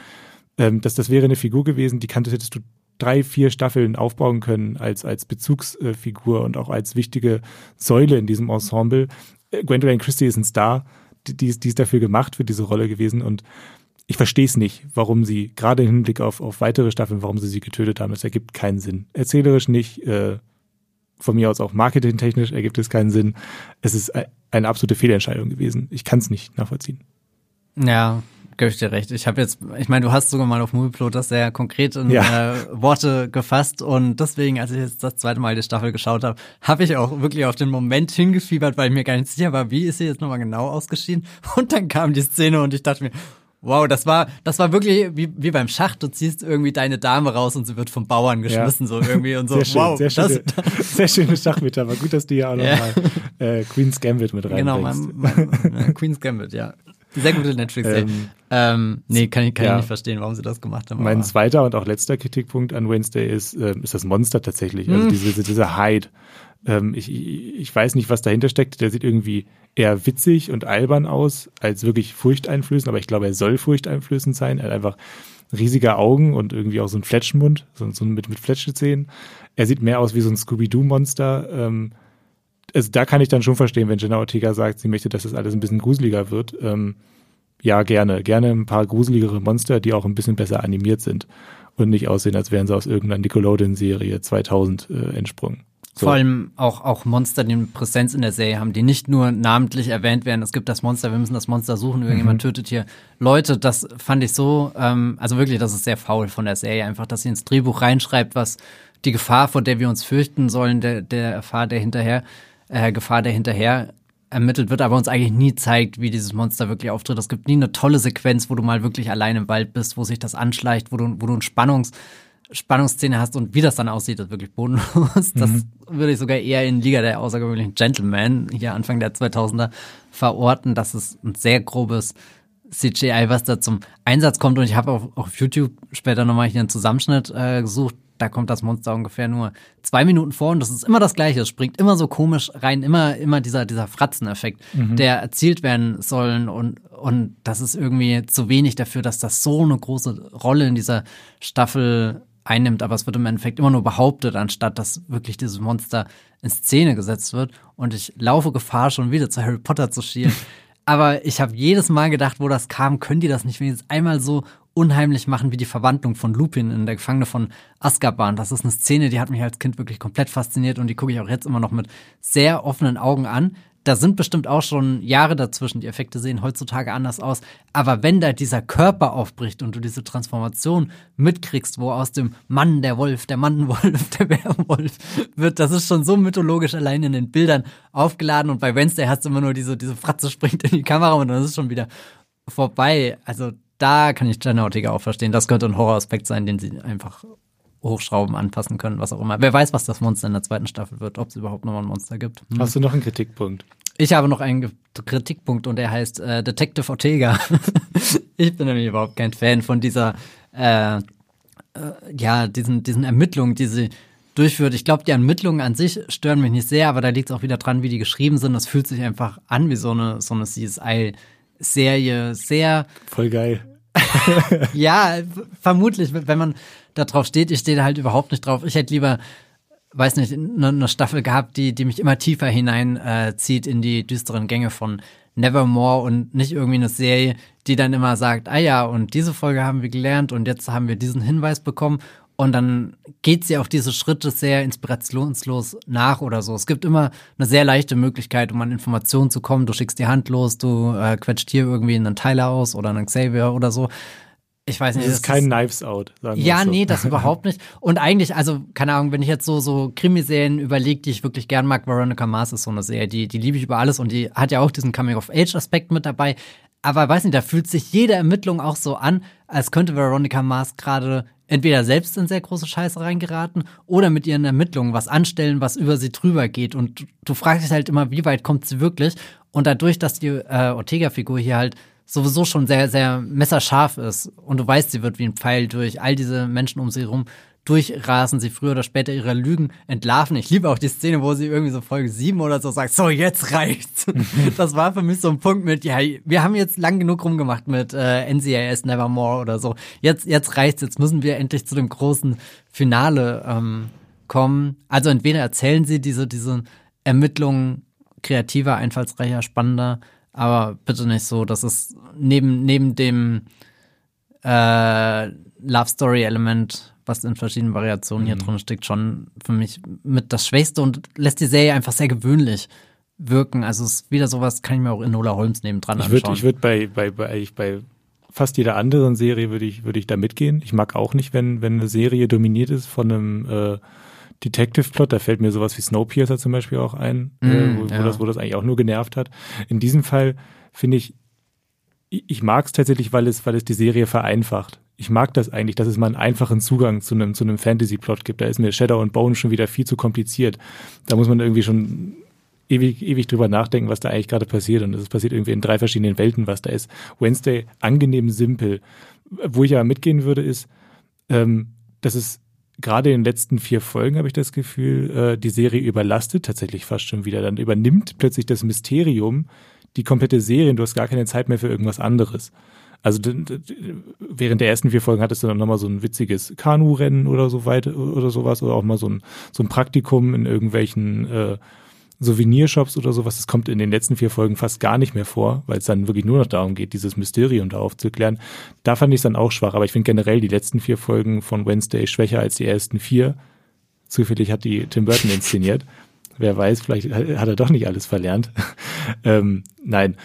ähm, dass das wäre eine Figur gewesen, die kanntest hättest du drei, vier Staffeln aufbauen können als, als Bezugsfigur und auch als wichtige Säule in diesem Ensemble. Äh, Gwendolyn Christie ist ein Star, die, ist, die ist dafür gemacht für diese Rolle gewesen und ich verstehe es nicht, warum sie, gerade im Hinblick auf, auf weitere Staffeln, warum sie sie getötet haben. Das ergibt keinen Sinn. Erzählerisch nicht, äh, von mir aus auch marketingtechnisch ergibt es keinen Sinn. Es ist eine absolute Fehlentscheidung gewesen. Ich kann es nicht nachvollziehen. Ja, gebe ich dir recht. Ich habe jetzt, ich meine, du hast sogar mal auf Movieplot das sehr konkret in ja. äh, Worte gefasst und deswegen, als ich jetzt das zweite Mal die Staffel geschaut habe, habe ich auch wirklich auf den Moment hingefiebert, weil ich mir gar nicht sicher war, wie ist sie jetzt nochmal genau ausgeschieden. Und dann kam die Szene und ich dachte mir, Wow, das war, das war wirklich wie, wie beim Schach. Du ziehst irgendwie deine Dame raus und sie wird vom Bauern geschmissen, ja. so irgendwie und so. Sehr schön, wow, sehr, schöne, das, sehr schöne Schachmetapher. Gut, dass du ja auch nochmal ja. äh, Queen's Gambit mit reinbringst. Genau, mein, mein, Queen's Gambit, ja. Sehr gute Netflix-Serie. Ähm, ähm, nee, kann ich, kann ja. ich nicht verstehen, warum sie das gemacht haben. Mein zweiter und auch letzter Kritikpunkt an Wednesday ist, äh, ist das Monster tatsächlich. Also hm. diese, diese Hyde. Ähm, ich, ich weiß nicht, was dahinter steckt. Der sieht irgendwie eher witzig und albern aus, als wirklich furchteinflößend, aber ich glaube, er soll furchteinflößend sein. Er hat einfach riesige Augen und irgendwie auch so einen Fletschenmund, so, so mit, mit Fletschezähnen. Er sieht mehr aus wie so ein Scooby-Doo-Monster. Ähm, also da kann ich dann schon verstehen, wenn Jenna Ortega sagt, sie möchte, dass das alles ein bisschen gruseliger wird. Ähm, ja, gerne. Gerne ein paar gruseligere Monster, die auch ein bisschen besser animiert sind und nicht aussehen, als wären sie aus irgendeiner Nickelodeon-Serie 2000 äh, entsprungen. So. Vor allem auch, auch Monster, die eine Präsenz in der Serie haben, die nicht nur namentlich erwähnt werden. Es gibt das Monster, wir müssen das Monster suchen, irgendjemand mhm. tötet hier Leute. Das fand ich so, ähm, also wirklich, das ist sehr faul von der Serie. Einfach, dass sie ins Drehbuch reinschreibt, was die Gefahr, vor der wir uns fürchten sollen, der, der Gefahr, der hinterher äh, Gefahr, der hinterher ermittelt wird, aber uns eigentlich nie zeigt, wie dieses Monster wirklich auftritt. Es gibt nie eine tolle Sequenz, wo du mal wirklich allein im Wald bist, wo sich das anschleicht, wo du, wo du eine Spannungs, Spannungsszene hast und wie das dann aussieht, ist wirklich bodenlos. Das mhm. würde ich sogar eher in Liga der außergewöhnlichen Gentlemen hier Anfang der 2000er verorten. Das ist ein sehr grobes CGI, was da zum Einsatz kommt. Und ich habe auch auf YouTube später nochmal hier einen Zusammenschnitt äh, gesucht, da kommt das Monster ungefähr nur zwei Minuten vor und das ist immer das Gleiche. Es springt immer so komisch rein, immer, immer dieser, dieser Fratzeneffekt, mhm. der erzielt werden sollen und, und das ist irgendwie zu wenig dafür, dass das so eine große Rolle in dieser Staffel einnimmt, aber es wird im Endeffekt immer nur behauptet, anstatt dass wirklich dieses Monster in Szene gesetzt wird und ich laufe Gefahr, schon wieder zu Harry Potter zu schielen. aber ich habe jedes Mal gedacht, wo das kam, können die das nicht wenigstens einmal so unheimlich machen wie die Verwandlung von Lupin in der Gefangene von Azkaban. Das ist eine Szene, die hat mich als Kind wirklich komplett fasziniert und die gucke ich auch jetzt immer noch mit sehr offenen Augen an. Da sind bestimmt auch schon Jahre dazwischen. Die Effekte sehen heutzutage anders aus. Aber wenn da dieser Körper aufbricht und du diese Transformation mitkriegst, wo aus dem Mann der Wolf, der Mannenwolf, der Bärwolf wird, das ist schon so mythologisch allein in den Bildern aufgeladen. Und bei Wednesday hast du immer nur diese, diese Fratze springt in die Kamera und dann ist es schon wieder vorbei. Also da kann ich Jenna Ortega auch verstehen. Das könnte ein Horroraspekt sein, den sie einfach hochschrauben, anpassen können, was auch immer. Wer weiß, was das Monster in der zweiten Staffel wird, ob es überhaupt noch mal ein Monster gibt. Hm. Hast du noch einen Kritikpunkt? Ich habe noch einen Kritikpunkt und der heißt äh, Detective Ortega. ich bin nämlich überhaupt kein Fan von dieser, äh, äh, ja, diesen, diesen Ermittlungen, die sie durchführt. Ich glaube, die Ermittlungen an sich stören mich nicht sehr, aber da liegt es auch wieder dran, wie die geschrieben sind. Das fühlt sich einfach an wie so eine, so eine CSI Serie sehr. Voll geil. ja, vermutlich, wenn man da drauf steht. Ich stehe da halt überhaupt nicht drauf. Ich hätte lieber, weiß nicht, eine, eine Staffel gehabt, die, die mich immer tiefer hineinzieht äh, in die düsteren Gänge von Nevermore und nicht irgendwie eine Serie, die dann immer sagt, ah ja, und diese Folge haben wir gelernt und jetzt haben wir diesen Hinweis bekommen und dann geht sie auf diese Schritte sehr inspirationslos nach oder so. Es gibt immer eine sehr leichte Möglichkeit, um an Informationen zu kommen. Du schickst die Hand los, du äh, quetscht hier irgendwie einen Tyler aus oder einen Xavier oder so. Ich weiß nicht. Das ist kein ist, Knives Out, sagen Ja, so. nee, das überhaupt nicht. Und eigentlich, also, keine Ahnung, wenn ich jetzt so, so Krimiserien überlege, die ich wirklich gern mag, Veronica Mars ist so eine Serie, die, die liebe ich über alles und die hat ja auch diesen Coming-of-Age-Aspekt mit dabei. Aber weiß nicht, da fühlt sich jede Ermittlung auch so an, als könnte Veronica Mars gerade entweder selbst in sehr große Scheiße reingeraten oder mit ihren Ermittlungen was anstellen, was über sie drüber geht. Und du fragst dich halt immer, wie weit kommt sie wirklich? Und dadurch, dass die äh, Ortega-Figur hier halt sowieso schon sehr, sehr messerscharf ist und du weißt, sie wird wie ein Pfeil durch all diese Menschen um sie herum durchrasen, sie früher oder später ihre Lügen entlarven. Ich liebe auch die Szene, wo sie irgendwie so Folge 7 oder so sagt, so, jetzt reicht's. das war für mich so ein Punkt mit, ja, wir haben jetzt lang genug rumgemacht mit äh, NCIS Nevermore oder so. Jetzt, jetzt reicht's, jetzt müssen wir endlich zu dem großen Finale ähm, kommen. Also entweder erzählen sie diese, diese Ermittlungen kreativer, einfallsreicher, spannender, aber bitte nicht so, dass es neben, neben dem äh, Love Story Element was in verschiedenen Variationen mhm. hier drin steckt, schon für mich mit das Schwächste und lässt die Serie einfach sehr gewöhnlich wirken. Also es ist wieder sowas, kann ich mir auch in Nola Holmes nebendran ich würd, anschauen. Ich würde bei, bei, bei, bei fast jeder anderen Serie würde ich, würde ich da mitgehen. Ich mag auch nicht, wenn, wenn eine Serie dominiert ist von einem äh, Detective-Plot. Da fällt mir sowas wie Snowpiercer zum Beispiel auch ein, mm, äh, wo, ja. wo, das, wo das eigentlich auch nur genervt hat. In diesem Fall finde ich, ich mag es tatsächlich, weil es, weil es die Serie vereinfacht ich mag das eigentlich, dass es mal einen einfachen Zugang zu einem, zu einem Fantasy-Plot gibt. Da ist mir Shadow und Bone schon wieder viel zu kompliziert. Da muss man irgendwie schon ewig, ewig drüber nachdenken, was da eigentlich gerade passiert. Und es passiert irgendwie in drei verschiedenen Welten, was da ist. Wednesday angenehm simpel. Wo ich aber mitgehen würde, ist, ähm, dass es gerade in den letzten vier Folgen, habe ich das Gefühl, äh, die Serie überlastet tatsächlich fast schon wieder. Dann übernimmt plötzlich das Mysterium die komplette Serie und du hast gar keine Zeit mehr für irgendwas anderes. Also während der ersten vier Folgen hattest du dann nochmal so ein witziges Kanu-Rennen oder so weiter oder sowas oder auch mal so ein, so ein Praktikum in irgendwelchen äh, Souvenirshops oder sowas. Das kommt in den letzten vier Folgen fast gar nicht mehr vor, weil es dann wirklich nur noch darum geht, dieses Mysterium da aufzuklären. Da fand ich es dann auch schwach, aber ich finde generell die letzten vier Folgen von Wednesday schwächer als die ersten vier. Zufällig hat die Tim Burton inszeniert. Wer weiß, vielleicht hat er doch nicht alles verlernt. ähm, nein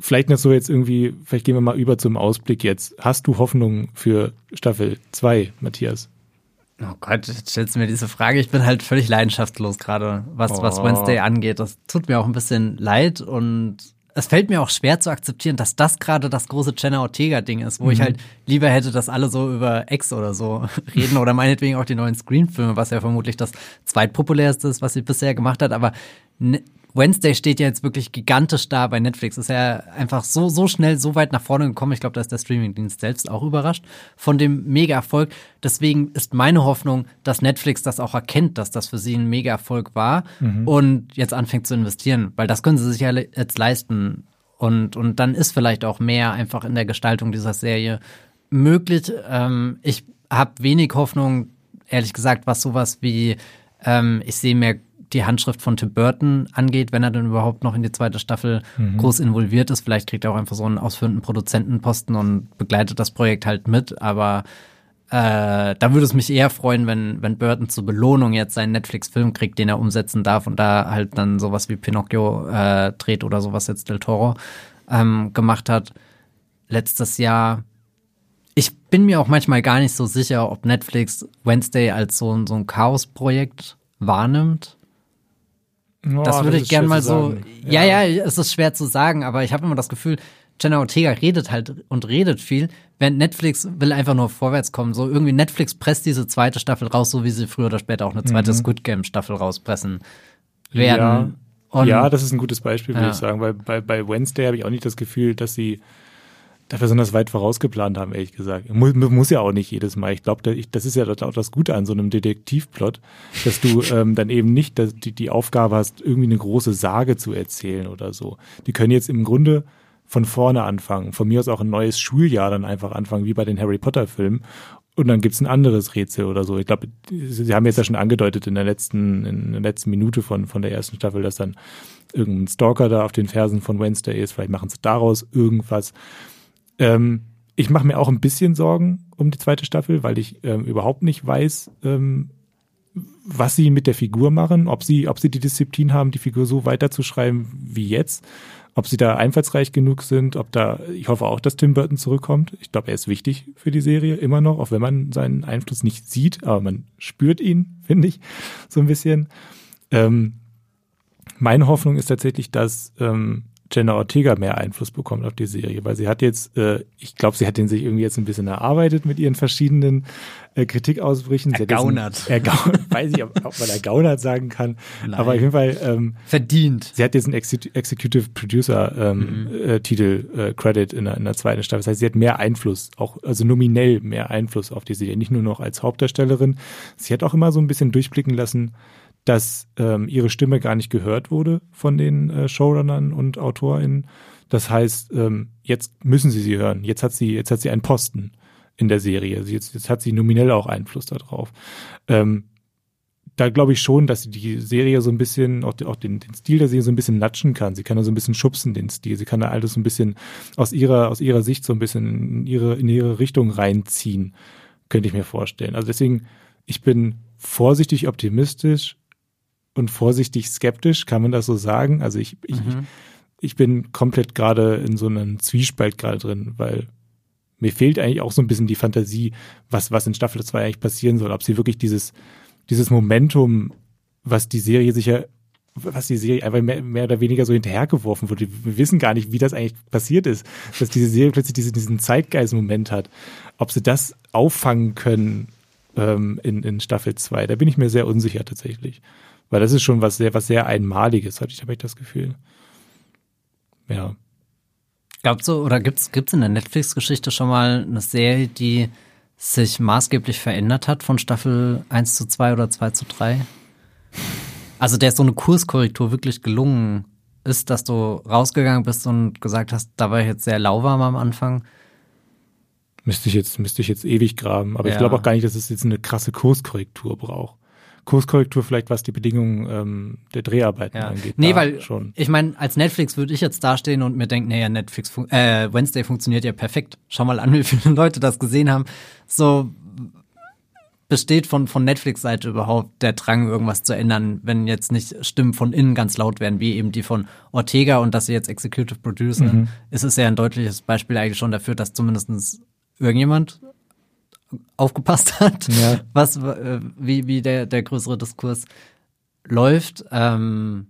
vielleicht noch so jetzt irgendwie, vielleicht gehen wir mal über zum Ausblick jetzt. Hast du Hoffnung für Staffel 2, Matthias? Oh Gott, jetzt stellst du mir diese Frage. Ich bin halt völlig leidenschaftslos gerade, was, oh. was Wednesday angeht. Das tut mir auch ein bisschen leid und es fällt mir auch schwer zu akzeptieren, dass das gerade das große Jenna Ortega-Ding ist, wo mhm. ich halt lieber hätte, dass alle so über X oder so reden oder meinetwegen auch die neuen Screen-Filme, was ja vermutlich das zweitpopulärste ist, was sie bisher gemacht hat. Aber Wednesday steht ja jetzt wirklich gigantisch da bei Netflix. Ist ja einfach so, so schnell, so weit nach vorne gekommen. Ich glaube, da ist der Streamingdienst selbst auch überrascht von dem Mega-Erfolg. Deswegen ist meine Hoffnung, dass Netflix das auch erkennt, dass das für sie ein Mega-Erfolg war mhm. und jetzt anfängt zu investieren, weil das können sie sich ja jetzt leisten. Und, und dann ist vielleicht auch mehr einfach in der Gestaltung dieser Serie möglich. Ähm, ich habe wenig Hoffnung, ehrlich gesagt, was sowas wie, ähm, ich sehe mehr die Handschrift von Tim Burton angeht, wenn er dann überhaupt noch in die zweite Staffel mhm. groß involviert ist. Vielleicht kriegt er auch einfach so einen ausführenden Produzentenposten und begleitet das Projekt halt mit. Aber äh, da würde es mich eher freuen, wenn, wenn Burton zur Belohnung jetzt seinen Netflix-Film kriegt, den er umsetzen darf und da halt dann sowas wie Pinocchio äh, dreht oder sowas jetzt Del Toro ähm, gemacht hat. Letztes Jahr ich bin mir auch manchmal gar nicht so sicher, ob Netflix Wednesday als so, so ein Chaos-Projekt wahrnimmt. Oh, das würde ich gern mal so. Ja. ja, ja, es ist schwer zu sagen, aber ich habe immer das Gefühl, Jenna Ortega redet halt und redet viel, während Netflix will einfach nur vorwärts kommen. So irgendwie Netflix presst diese zweite Staffel raus, so wie sie früher oder später auch eine zweite mhm. Squid Game Staffel rauspressen werden. Ja, ja das ist ein gutes Beispiel, würde ja. ich sagen, weil bei, bei Wednesday habe ich auch nicht das Gefühl, dass sie da besonders weit vorausgeplant haben, ehrlich gesagt. Muss, muss ja auch nicht jedes Mal. Ich glaube, das ist ja auch das Gute an so einem Detektivplot, dass du ähm, dann eben nicht dass die, die Aufgabe hast, irgendwie eine große Sage zu erzählen oder so. Die können jetzt im Grunde von vorne anfangen. Von mir aus auch ein neues Schuljahr dann einfach anfangen, wie bei den Harry Potter-Filmen. Und dann gibt's ein anderes Rätsel oder so. Ich glaube, sie haben jetzt ja schon angedeutet in der letzten, in der letzten Minute von, von der ersten Staffel, dass dann irgendein Stalker da auf den Fersen von Wednesday ist. Vielleicht machen sie daraus irgendwas. Ähm, ich mache mir auch ein bisschen Sorgen um die zweite Staffel, weil ich ähm, überhaupt nicht weiß, ähm, was sie mit der Figur machen, ob sie, ob sie die Disziplin haben, die Figur so weiterzuschreiben wie jetzt, ob sie da einfallsreich genug sind, ob da, ich hoffe auch, dass Tim Burton zurückkommt. Ich glaube, er ist wichtig für die Serie immer noch, auch wenn man seinen Einfluss nicht sieht, aber man spürt ihn, finde ich, so ein bisschen. Ähm, meine Hoffnung ist tatsächlich, dass ähm, Jenna Ortega mehr Einfluss bekommt auf die Serie, weil sie hat jetzt, äh, ich glaube, sie hat den sich irgendwie jetzt ein bisschen erarbeitet mit ihren verschiedenen äh, Kritikausbrüchen. Ergaunert. Ergaunert. weiß ich, ob, ob man ergaunert sagen kann. Nein. Aber auf jeden Fall ähm, verdient. Sie hat jetzt einen Executive Producer ähm, mhm. äh, Titel äh, Credit in der, in der zweiten Staffel. Das heißt, sie hat mehr Einfluss, auch also nominell mehr Einfluss auf die Serie, nicht nur noch als Hauptdarstellerin. Sie hat auch immer so ein bisschen durchblicken lassen, dass ähm, ihre Stimme gar nicht gehört wurde von den äh, Showrunnern und AutorInnen. Das heißt, ähm, jetzt müssen sie sie hören. Jetzt hat sie, jetzt hat sie einen Posten in der Serie. Jetzt, jetzt hat sie nominell auch Einfluss darauf. Ähm, da glaube ich schon, dass sie die Serie so ein bisschen, auch, auch den, den, Stil der Serie so ein bisschen natschen kann. Sie kann da so ein bisschen schubsen, den Stil. Sie kann da alles so ein bisschen aus ihrer, aus ihrer Sicht so ein bisschen in ihre, in ihre Richtung reinziehen, könnte ich mir vorstellen. Also deswegen, ich bin vorsichtig optimistisch, und vorsichtig skeptisch, kann man das so sagen? Also ich, ich, mhm. ich bin komplett gerade in so einem Zwiespalt gerade drin, weil mir fehlt eigentlich auch so ein bisschen die Fantasie, was, was in Staffel 2 eigentlich passieren soll. Ob sie wirklich dieses, dieses Momentum, was die Serie sicher, was die Serie einfach mehr, mehr oder weniger so hinterhergeworfen wurde. Wir wissen gar nicht, wie das eigentlich passiert ist, dass diese Serie plötzlich diesen, diesen Zeitgeist-Moment hat. Ob sie das auffangen können ähm, in, in Staffel 2, da bin ich mir sehr unsicher tatsächlich. Weil das ist schon was sehr, was sehr Einmaliges, habe ich, hab ich das Gefühl. Ja. Glaubst du, oder gibt's gibt's in der Netflix-Geschichte schon mal eine Serie, die sich maßgeblich verändert hat von Staffel 1 zu 2 oder 2 zu 3? Also der so eine Kurskorrektur wirklich gelungen ist, dass du rausgegangen bist und gesagt hast, da war ich jetzt sehr lauwarm am Anfang. Müsste ich jetzt, müsste ich jetzt ewig graben. Aber ja. ich glaube auch gar nicht, dass es jetzt eine krasse Kurskorrektur braucht. Kurskorrektur vielleicht, was die Bedingungen ähm, der Dreharbeiten ja. angeht. Nee, weil schon. ich meine, als Netflix würde ich jetzt dastehen und mir denken, naja, Netflix, fun äh, Wednesday funktioniert ja perfekt. Schau mal an, wie viele Leute das gesehen haben. So besteht von, von Netflix-Seite überhaupt der Drang, irgendwas zu ändern, wenn jetzt nicht Stimmen von innen ganz laut werden, wie eben die von Ortega und dass sie jetzt Executive Producer, mhm. ist es ja ein deutliches Beispiel eigentlich schon dafür, dass zumindest irgendjemand aufgepasst hat, ja. was, äh, wie, wie der, der größere Diskurs läuft. Ähm,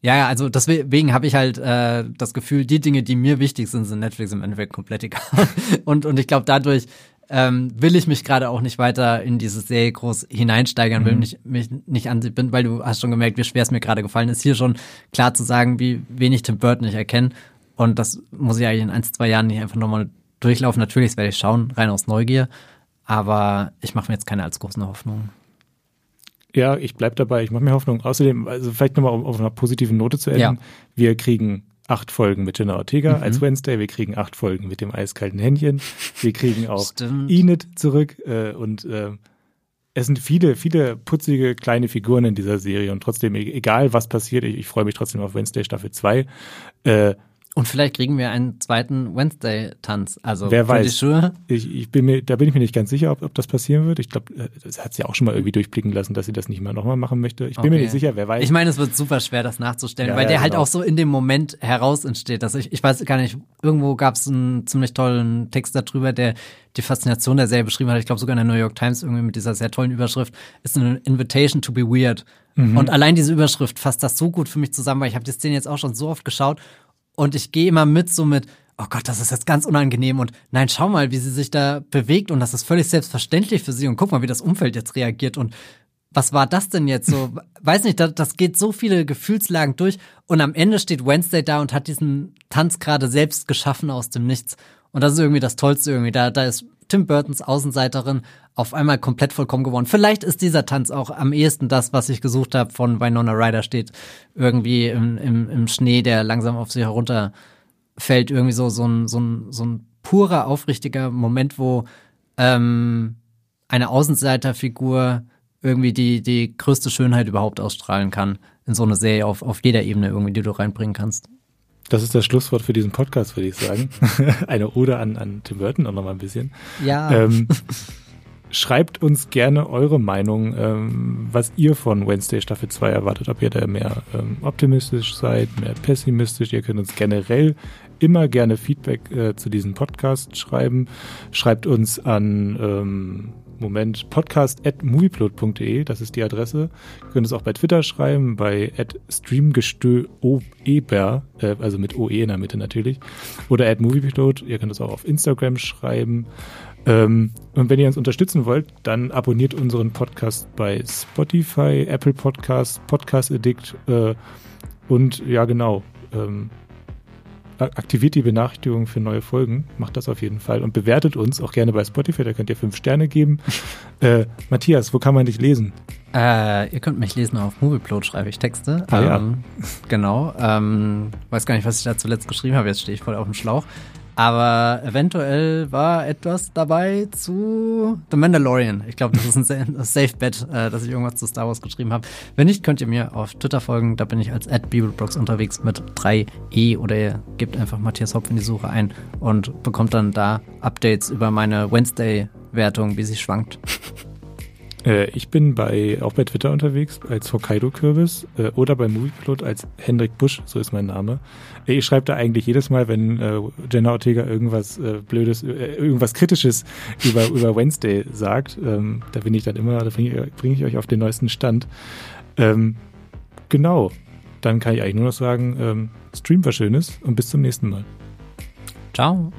ja, also deswegen habe ich halt äh, das Gefühl, die Dinge, die mir wichtig sind, sind Netflix im Endeffekt komplett egal. und, und ich glaube, dadurch ähm, will ich mich gerade auch nicht weiter in diese Serie groß hineinsteigern, mhm. will mich, mich nicht an sie bin, weil du hast schon gemerkt, wie schwer es mir gerade gefallen ist, hier schon klar zu sagen, wie wenig Tim Burton ich erkenne. Und das muss ich eigentlich in ein, zwei Jahren nicht einfach nochmal durchlaufen. Natürlich, werde ich schauen, rein aus Neugier. Aber ich mache mir jetzt keine als großen Hoffnung. Ja, ich bleib dabei. Ich mache mir Hoffnung. Außerdem, also vielleicht nochmal um auf einer positiven Note zu enden. Ja. Wir kriegen acht Folgen mit Jenna Ortega mhm. als Wednesday. Wir kriegen acht Folgen mit dem eiskalten Händchen. Wir kriegen auch Stimmt. Enid zurück äh, und äh, es sind viele, viele putzige kleine Figuren in dieser Serie und trotzdem, e-, egal was passiert, ich, ich freue mich trotzdem auf Wednesday Staffel 2. Äh, und vielleicht kriegen wir einen zweiten Wednesday-Tanz. Also wer weiß. Ich, ich bin mir, da bin ich mir nicht ganz sicher, ob, ob das passieren wird. Ich glaube, äh, das hat sie auch schon mal irgendwie durchblicken lassen, dass sie das nicht mal nochmal machen möchte. Ich bin okay. mir nicht sicher, wer weiß. Ich meine, es wird super schwer, das nachzustellen, ja, weil der ja, halt genau. auch so in dem Moment heraus entsteht. Dass ich, ich weiß gar nicht, irgendwo gab es einen ziemlich tollen Text darüber, der die Faszination der Serie beschrieben hat. Ich glaube sogar in der New York Times irgendwie mit dieser sehr tollen Überschrift ist eine Invitation to be weird. Mhm. Und allein diese Überschrift fasst das so gut für mich zusammen, weil ich habe die Szene jetzt auch schon so oft geschaut und ich gehe immer mit so mit, oh Gott, das ist jetzt ganz unangenehm und nein, schau mal, wie sie sich da bewegt und das ist völlig selbstverständlich für sie und guck mal, wie das Umfeld jetzt reagiert und was war das denn jetzt so? Weiß nicht, das, das geht so viele Gefühlslagen durch und am Ende steht Wednesday da und hat diesen Tanz gerade selbst geschaffen aus dem Nichts. Und das ist irgendwie das Tollste irgendwie. Da, da ist Tim Burtons Außenseiterin auf einmal komplett vollkommen geworden. Vielleicht ist dieser Tanz auch am ehesten das, was ich gesucht habe von Winona Ryder steht irgendwie im, im, im Schnee, der langsam auf sie herunterfällt. Irgendwie so, so ein, so ein, so ein purer, aufrichtiger Moment, wo ähm, eine Außenseiterfigur irgendwie die, die größte Schönheit überhaupt ausstrahlen kann in so eine Serie auf, auf jeder Ebene irgendwie, die du reinbringen kannst. Das ist das Schlusswort für diesen Podcast, würde ich sagen. Eine Ode an, an Tim Burton auch noch mal ein bisschen. Ja. Ähm, schreibt uns gerne eure Meinung, ähm, was ihr von Wednesday Staffel 2 erwartet. Ob ihr da mehr ähm, optimistisch seid, mehr pessimistisch. Ihr könnt uns generell immer gerne Feedback äh, zu diesem Podcast schreiben. Schreibt uns an ähm, Moment, podcast at movieplot.de, das ist die Adresse. Ihr könnt es auch bei Twitter schreiben, bei at streamgestöober, äh, also mit OE in der Mitte natürlich, oder movieplot. Ihr könnt es auch auf Instagram schreiben. Ähm, und wenn ihr uns unterstützen wollt, dann abonniert unseren Podcast bei Spotify, Apple Podcast, Podcast Addict äh, und ja genau, ähm, aktiviert die Benachrichtigung für neue Folgen, macht das auf jeden Fall und bewertet uns auch gerne bei Spotify, da könnt ihr fünf Sterne geben. äh, Matthias, wo kann man dich lesen? Äh, ihr könnt mich lesen auf Movieplot, schreibe ich Texte. Ah, ja. ähm, genau. Ähm, weiß gar nicht, was ich da zuletzt geschrieben habe, jetzt stehe ich voll auf dem Schlauch. Aber eventuell war etwas dabei zu The Mandalorian. Ich glaube, das ist ein Safe Bet, äh, dass ich irgendwas zu Star Wars geschrieben habe. Wenn nicht, könnt ihr mir auf Twitter folgen. Da bin ich als @bibelbrox unterwegs mit 3e oder ihr gebt einfach Matthias Hopf in die Suche ein und bekommt dann da Updates über meine Wednesday-Wertung, wie sie schwankt. Äh, ich bin bei, auch bei Twitter unterwegs als Hokkaido-Kürbis äh, oder bei Movieplot als Hendrik Busch, so ist mein Name. Äh, ich schreibe da eigentlich jedes Mal, wenn äh, Jenna Ortega irgendwas äh, Blödes, irgendwas Kritisches über, über Wednesday sagt. Ähm, da bin ich dann immer, da bringe ich, bring ich euch auf den neuesten Stand. Ähm, genau. Dann kann ich eigentlich nur noch sagen, ähm, Stream war Schönes und bis zum nächsten Mal. Ciao.